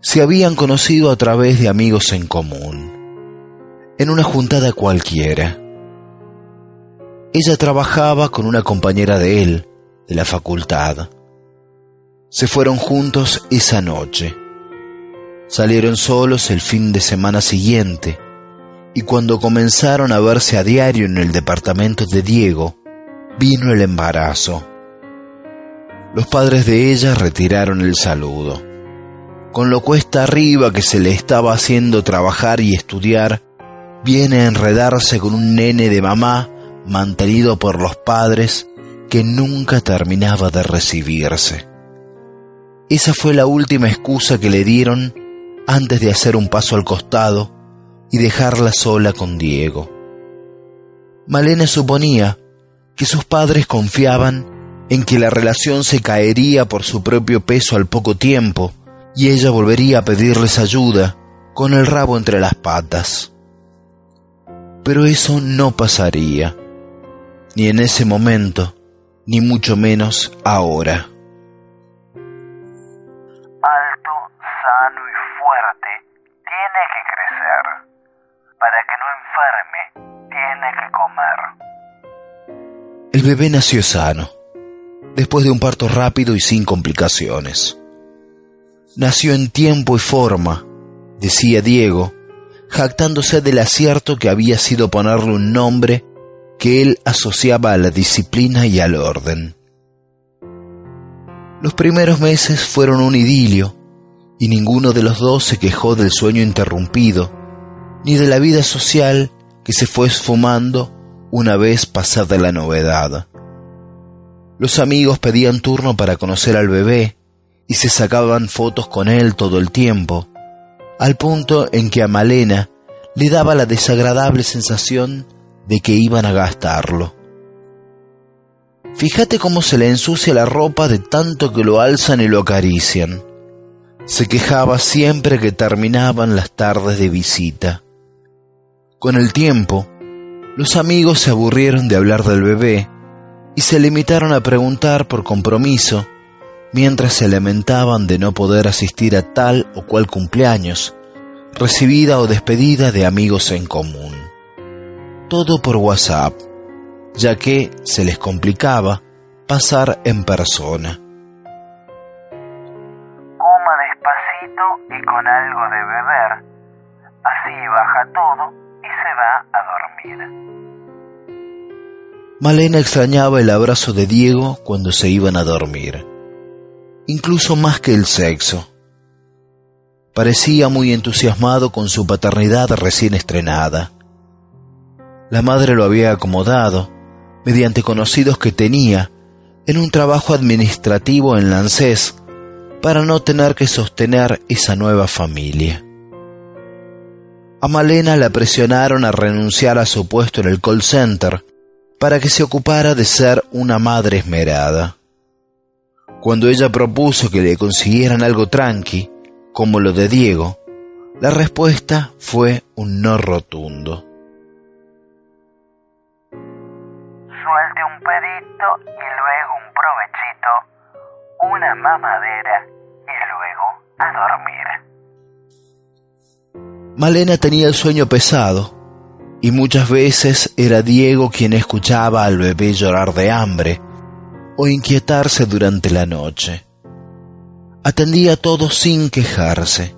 F: Se habían conocido a través de amigos en común, en una juntada cualquiera. Ella trabajaba con una compañera de él, de la facultad. Se fueron juntos esa noche. Salieron solos el fin de semana siguiente
A: y cuando comenzaron a verse a diario en el departamento de Diego, vino el embarazo. Los padres de ella retiraron el saludo. Con lo cuesta arriba que se le estaba haciendo trabajar y estudiar, viene a enredarse con un nene de mamá mantenido por los padres que nunca terminaba de recibirse. Esa fue la última excusa que le dieron antes de hacer un paso al costado y dejarla sola con Diego. Malena suponía que sus padres confiaban en que la relación se caería por su propio peso al poco tiempo y ella volvería a pedirles ayuda con el rabo entre las patas. Pero eso no pasaría, ni en ese momento, ni mucho menos ahora.
E: Alto, tiene que comer.
A: El bebé nació sano, después de un parto rápido y sin complicaciones. Nació en tiempo y forma, decía Diego, jactándose del acierto que había sido ponerle un nombre que él asociaba a la disciplina y al orden. Los primeros meses fueron un idilio, y ninguno de los dos se quejó del sueño interrumpido, ni de la vida social que se fue esfumando una vez pasada la novedad. Los amigos pedían turno para conocer al bebé y se sacaban fotos con él todo el tiempo, al punto en que a Malena le daba la desagradable sensación de que iban a gastarlo. Fíjate cómo se le ensucia la ropa de tanto que lo alzan y lo acarician. Se quejaba siempre que terminaban las tardes de visita. Con el tiempo, los amigos se aburrieron de hablar del bebé y se limitaron a preguntar por compromiso mientras se lamentaban de no poder asistir a tal o cual cumpleaños, recibida o despedida de amigos en común. Todo por WhatsApp ya que se les complicaba pasar en persona.
E: Coma despacito y con algo de beber. Así baja todo a dormir.
A: Malena extrañaba el abrazo de Diego cuando se iban a dormir, incluso más que el sexo. Parecía muy entusiasmado con su paternidad recién estrenada. La madre lo había acomodado, mediante conocidos que tenía en un trabajo administrativo en Lancés para no tener que sostener esa nueva familia. A Malena la presionaron a renunciar a su puesto en el call center para que se ocupara de ser una madre esmerada. Cuando ella propuso que le consiguieran algo tranqui, como lo de Diego, la respuesta fue un no rotundo.
E: Suelte un pedito y luego un provechito, una mamadera y luego a dormir.
A: Malena tenía el sueño pesado y muchas veces era Diego quien escuchaba al bebé llorar de hambre o inquietarse durante la noche. Atendía todo sin quejarse.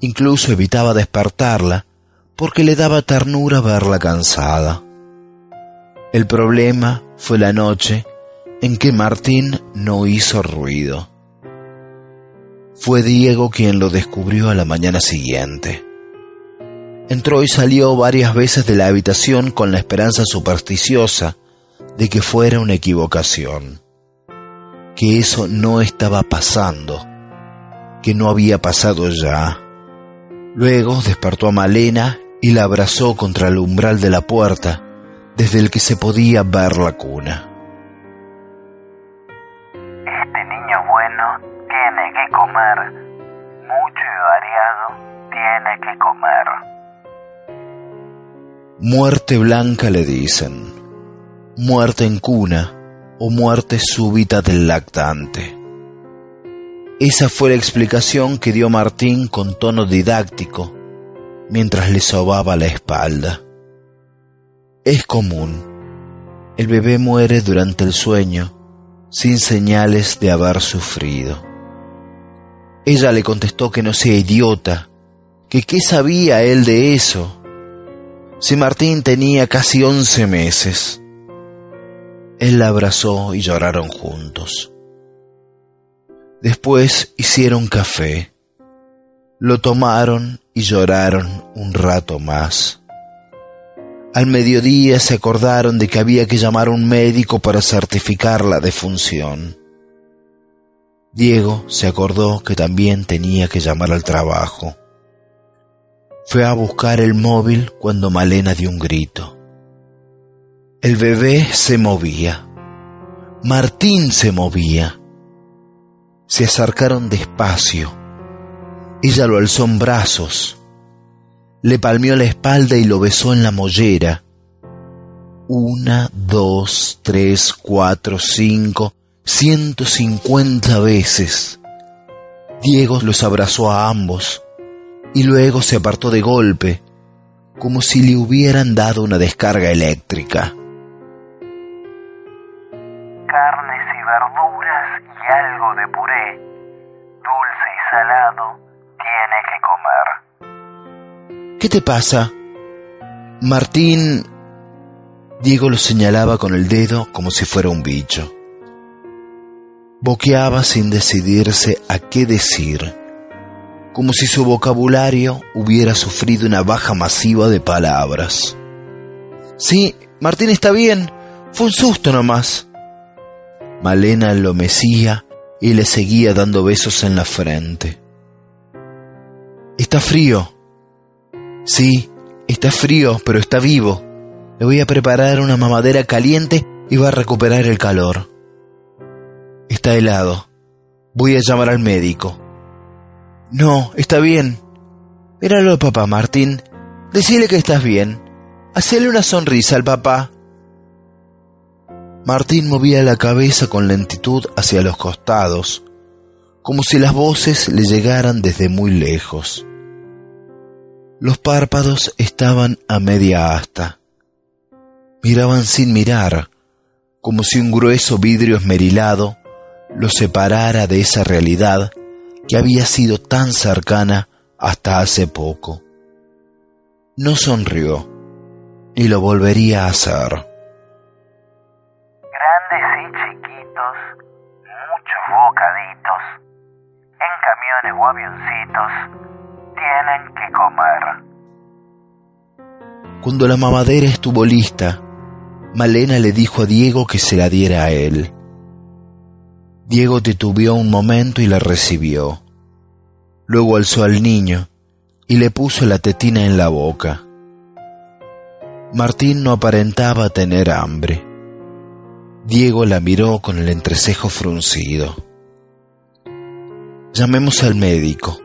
A: Incluso evitaba despertarla porque le daba ternura verla cansada. El problema fue la noche en que Martín no hizo ruido. Fue Diego quien lo descubrió a la mañana siguiente. Entró y salió varias veces de la habitación con la esperanza supersticiosa de que fuera una equivocación, que eso no estaba pasando, que no había pasado ya. Luego despertó a Malena y la abrazó contra el umbral de la puerta, desde el que se podía ver la cuna.
E: Este niño bueno tiene que comer, mucho y variado tiene que comer.
A: Muerte blanca le dicen, muerte en cuna o muerte súbita del lactante. Esa fue la explicación que dio Martín con tono didáctico mientras le sobaba la espalda. Es común. El bebé muere durante el sueño sin señales de haber sufrido. Ella le contestó que no sea idiota, que qué sabía él de eso, Si Martín tenía casi once meses. Él la abrazó y lloraron juntos. Después hicieron café. Lo tomaron y lloraron un rato más. Al mediodía se acordaron de que había que llamar a un médico para certificar la defunción. Diego se acordó que también tenía que llamar al trabajo. Fue a buscar el móvil cuando Malena dio un grito. El bebé se movía. Martín se movía. Se acercaron despacio. Ella lo alzó en brazos. Le palmeó la espalda y lo besó en la mollera. Una, dos, tres, cuatro, cinco, ciento cincuenta veces. Diego los abrazó a ambos y luego se apartó de golpe, como si le hubieran dado una descarga eléctrica.
E: Carnes y verduras y algo de puré, dulce y salado, tiene que comer.
A: ¿Qué te pasa? Martín... Diego lo señalaba con el dedo como si fuera un bicho. Boqueaba sin decidirse a qué decir, como si su vocabulario hubiera sufrido una baja masiva de palabras. Sí, Martín está bien, fue un susto nomás. Malena lo mecía y le seguía dando besos en la frente. Está frío. Sí, está frío, pero está vivo. Le voy a preparar una mamadera caliente y va a recuperar el calor. Está helado. Voy a llamar al médico. No, está bien. Míralo, papá Martín. Decile que estás bien. Hacele una sonrisa al papá. Martín movía la cabeza con lentitud hacia los costados, como si las voces le llegaran desde muy lejos. Los párpados estaban a media asta. Miraban sin mirar, como si un grueso vidrio esmerilado lo separara de esa realidad que había sido tan cercana hasta hace poco. No sonrió, y lo volvería a hacer.
E: Grandes y chiquitos, muchos bocaditos, en camiones o avioncitos, tienen que comer.
A: Cuando la mamadera estuvo lista, Malena le dijo a Diego que se la diera a él. Diego titubeó un momento y la recibió. Luego alzó al niño y le puso la tetina en la boca. Martín no aparentaba tener hambre. Diego la miró con el entrecejo fruncido. Llamemos al médico.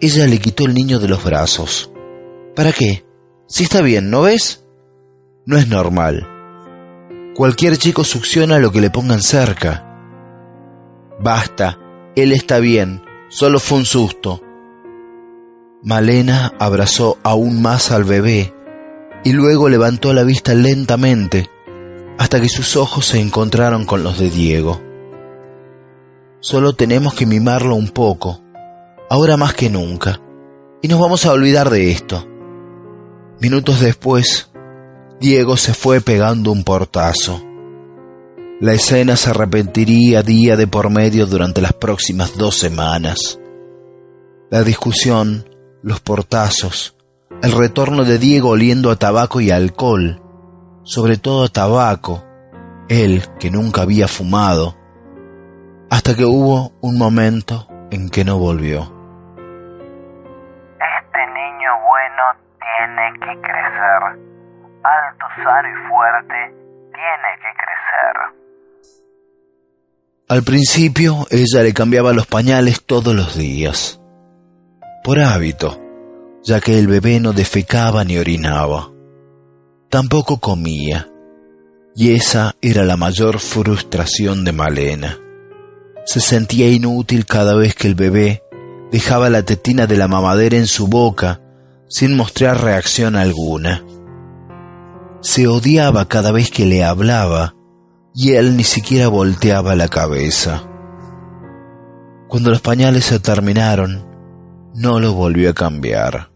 A: Ella le quitó el niño de los brazos. ¿Para qué? Si está bien, ¿no ves? No es normal. Cualquier chico succiona lo que le pongan cerca. Basta, él está bien, solo fue un susto. Malena abrazó aún más al bebé y luego levantó la vista lentamente hasta que sus ojos se encontraron con los de Diego. Solo tenemos que mimarlo un poco, ahora más que nunca, y nos vamos a olvidar de esto. Minutos después, Diego se fue pegando un portazo. La escena se arrepentiría día de por medio durante las próximas dos semanas. La discusión, los portazos, el retorno de Diego oliendo a tabaco y alcohol, sobre todo a tabaco, él que nunca había fumado, hasta que hubo un momento en que no volvió.
E: Este niño bueno tiene que crecer. Alto, sano y fuerte, tiene que crecer.
A: Al principio ella le cambiaba los pañales todos los días, por hábito, ya que el bebé no defecaba ni orinaba. Tampoco comía, y esa era la mayor frustración de Malena. Se sentía inútil cada vez que el bebé dejaba la tetina de la mamadera en su boca sin mostrar reacción alguna. Se odiaba cada vez que le hablaba y él ni siquiera volteaba la cabeza. Cuando los pañales se terminaron, no lo volvió a cambiar.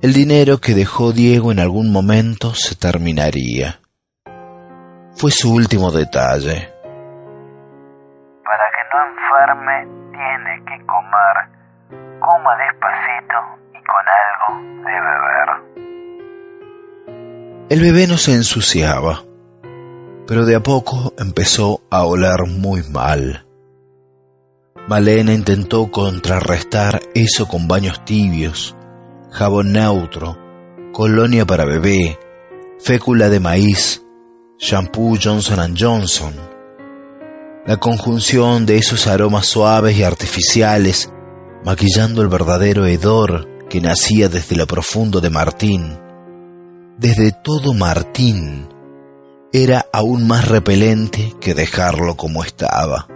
A: El dinero que dejó Diego en algún momento se terminaría. Fue su último detalle.
E: Para que no enferme, tiene que comer. Coma despacito y con algo de beber.
A: El bebé no se ensuciaba, pero de a poco empezó a oler muy mal. Malena intentó contrarrestar eso con baños tibios, jabón neutro, colonia para bebé, fécula de maíz, shampoo Johnson Johnson. La conjunción de esos aromas suaves y artificiales, maquillando el verdadero hedor que nacía desde lo profundo de Martín, desde todo Martín, era aún más repelente que dejarlo como estaba.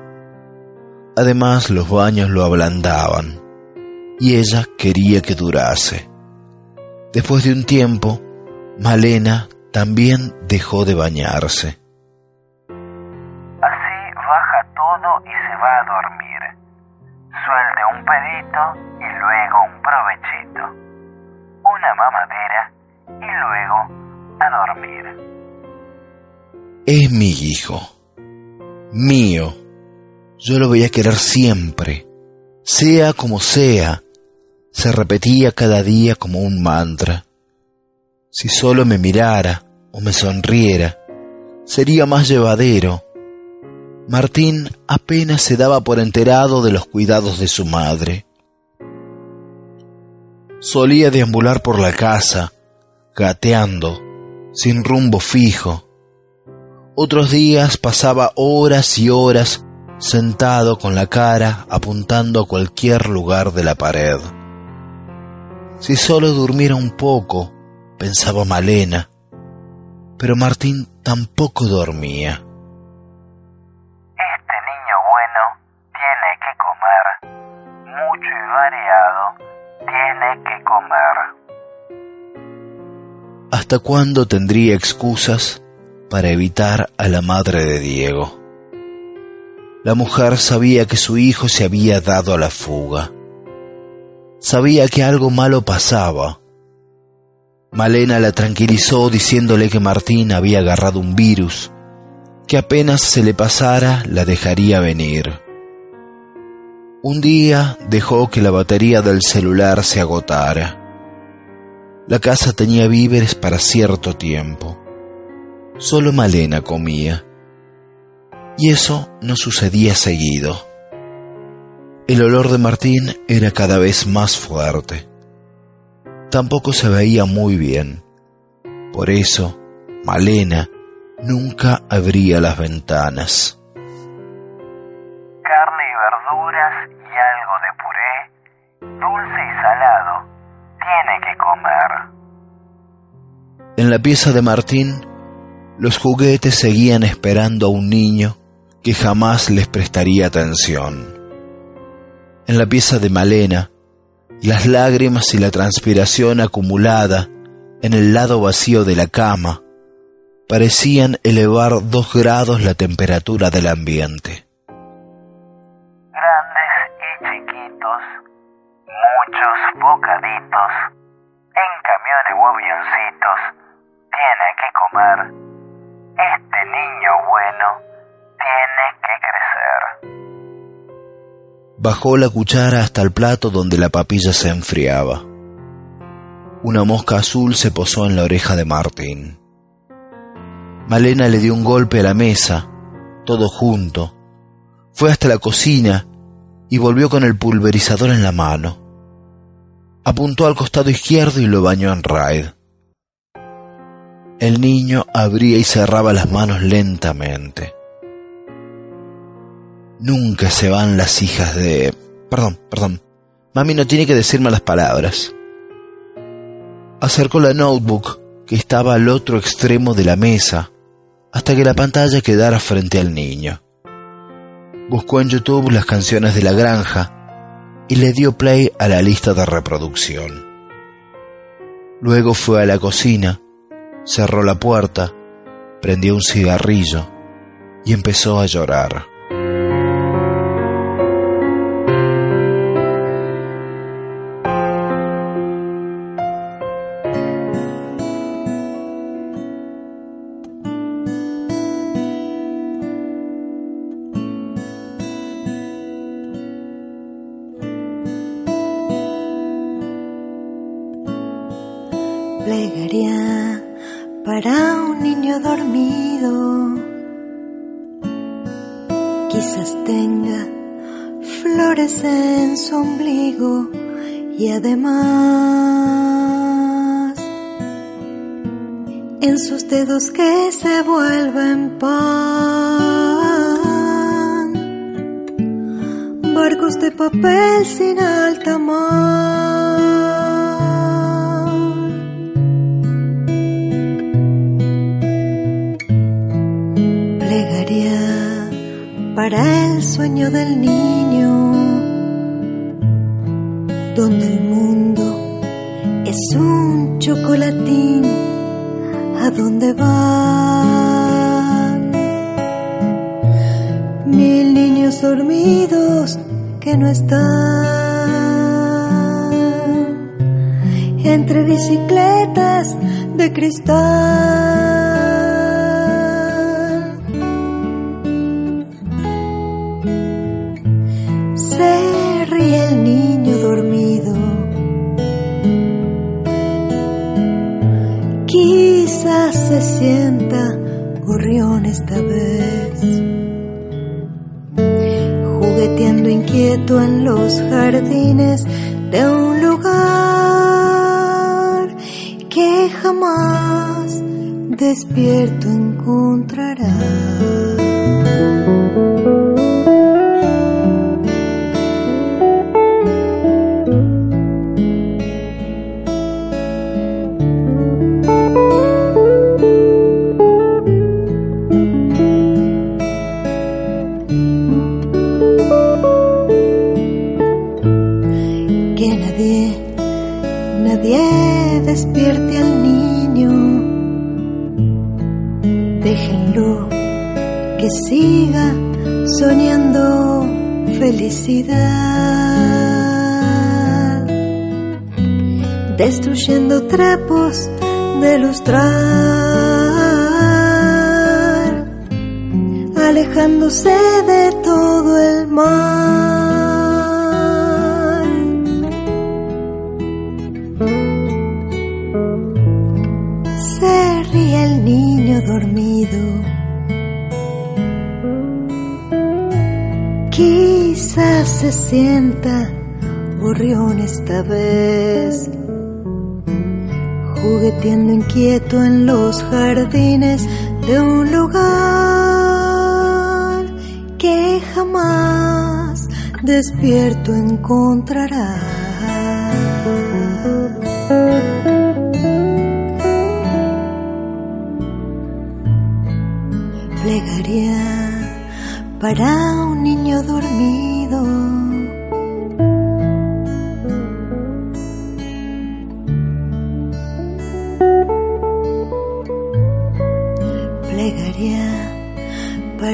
A: Además los baños lo ablandaban y ella quería que durase. Después de un tiempo, Malena también dejó de bañarse.
E: Así baja todo y se va a dormir. Suelte un pedito y luego un provechito. Una mamadera y luego a dormir.
A: Es mi hijo, mío. Yo lo voy a querer siempre, sea como sea. Se repetía cada día como un mantra. Si solo me mirara o me sonriera, sería más llevadero. Martín apenas se daba por enterado de los cuidados de su madre. Solía deambular por la casa, gateando, sin rumbo fijo. Otros días pasaba horas y horas sentado con la cara apuntando a cualquier lugar de la pared. Si solo durmiera un poco, pensaba Malena, pero Martín tampoco dormía. ¿Hasta cuándo tendría excusas para evitar a la madre de Diego? La mujer sabía que su hijo se había dado a la fuga. Sabía que algo malo pasaba. Malena la tranquilizó diciéndole que Martín había agarrado un virus, que apenas se le pasara la dejaría venir. Un día dejó que la batería del celular se agotara. La casa tenía víveres para cierto tiempo. Solo Malena comía. Y eso no sucedía seguido. El olor de Martín era cada vez más fuerte. Tampoco se veía muy bien. Por eso, Malena nunca abría las ventanas.
E: Carne y verduras y algo de puré, dulce y salado, tiene que comer.
A: En la pieza de Martín, los juguetes seguían esperando a un niño que jamás les prestaría atención. En la pieza de Malena, las lágrimas y la transpiración acumulada en el lado vacío de la cama parecían elevar dos grados la temperatura del ambiente.
E: Muchos bocaditos, en camiones o avioncitos, tiene que comer. Este niño bueno tiene que crecer.
A: Bajó la cuchara hasta el plato donde la papilla se enfriaba. Una mosca azul se posó en la oreja de Martín. Malena le dio un golpe a la mesa, todo junto. Fue hasta la cocina y volvió con el pulverizador en la mano. Apuntó al costado izquierdo y lo bañó en raid. El niño abría y cerraba las manos lentamente. Nunca se van las hijas de... Perdón, perdón. Mami no tiene que decirme las palabras. Acercó la notebook que estaba al otro extremo de la mesa hasta que la pantalla quedara frente al niño. Buscó en YouTube las canciones de la granja y le dio play a la lista de reproducción. Luego fue a la cocina, cerró la puerta, prendió un cigarrillo y empezó a llorar.
H: Jugueteando inquieto en los jardines de un lugar que jamás despierto encontrará. Plegaria para un niño dormido.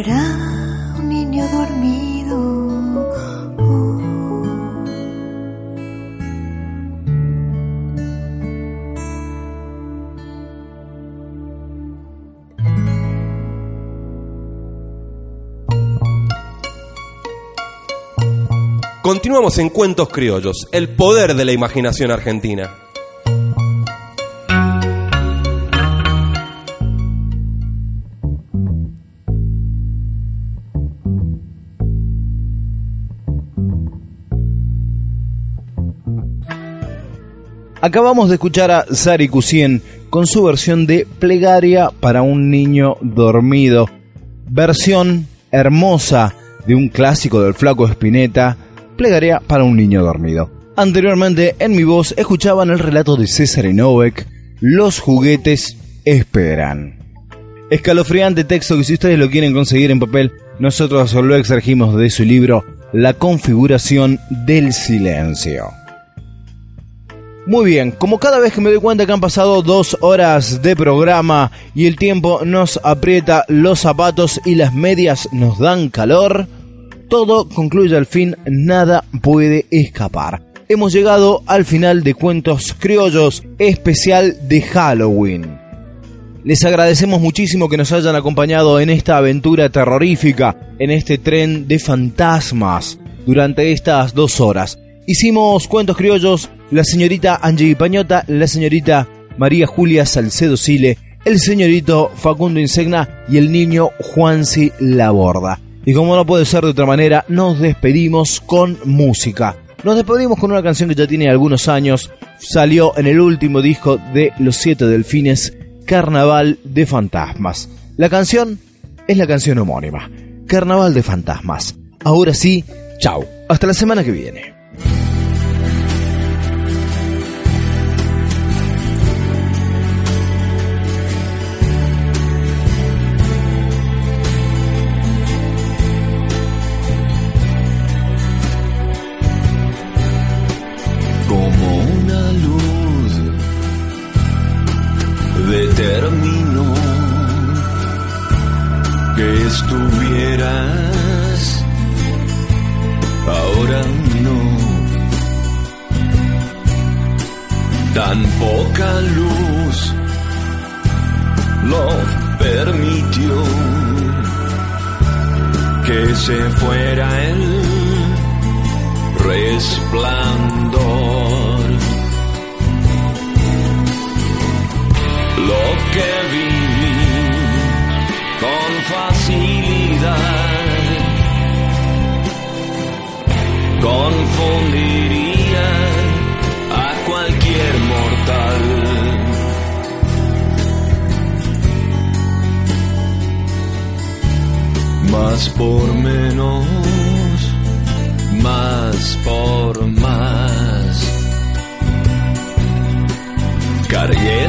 H: Un niño dormido.
C: Continuamos en Cuentos Criollos, el poder de la imaginación argentina.
A: Acabamos de escuchar a Sari Cusien con su versión de Plegaria para un niño dormido. Versión hermosa de un clásico del flaco Espineta, Plegaria para un niño dormido. Anteriormente, en mi voz, escuchaban el relato de César Novek, Los juguetes esperan. Escalofriante texto que si ustedes lo quieren conseguir en papel, nosotros lo extrajimos de su libro La configuración del silencio. Muy bien, como cada vez que me doy cuenta que han pasado dos horas de programa y el tiempo nos aprieta los zapatos y las medias nos dan calor, todo concluye al fin, nada puede escapar. Hemos llegado al final de Cuentos Criollos especial de Halloween. Les agradecemos muchísimo que nos hayan acompañado en esta aventura terrorífica, en este tren de fantasmas, durante estas dos horas. Hicimos cuentos criollos la señorita Angie Pañota, la señorita María Julia Salcedo Sile, el señorito Facundo Insegna y el niño Juansi Laborda. Y como no puede ser de otra manera, nos despedimos con música. Nos despedimos con una canción que ya tiene algunos años, salió en el último disco de Los Siete Delfines, Carnaval de Fantasmas. La canción es la canción homónima, Carnaval de Fantasmas. Ahora sí, chao, hasta la semana que viene.
I: Cargué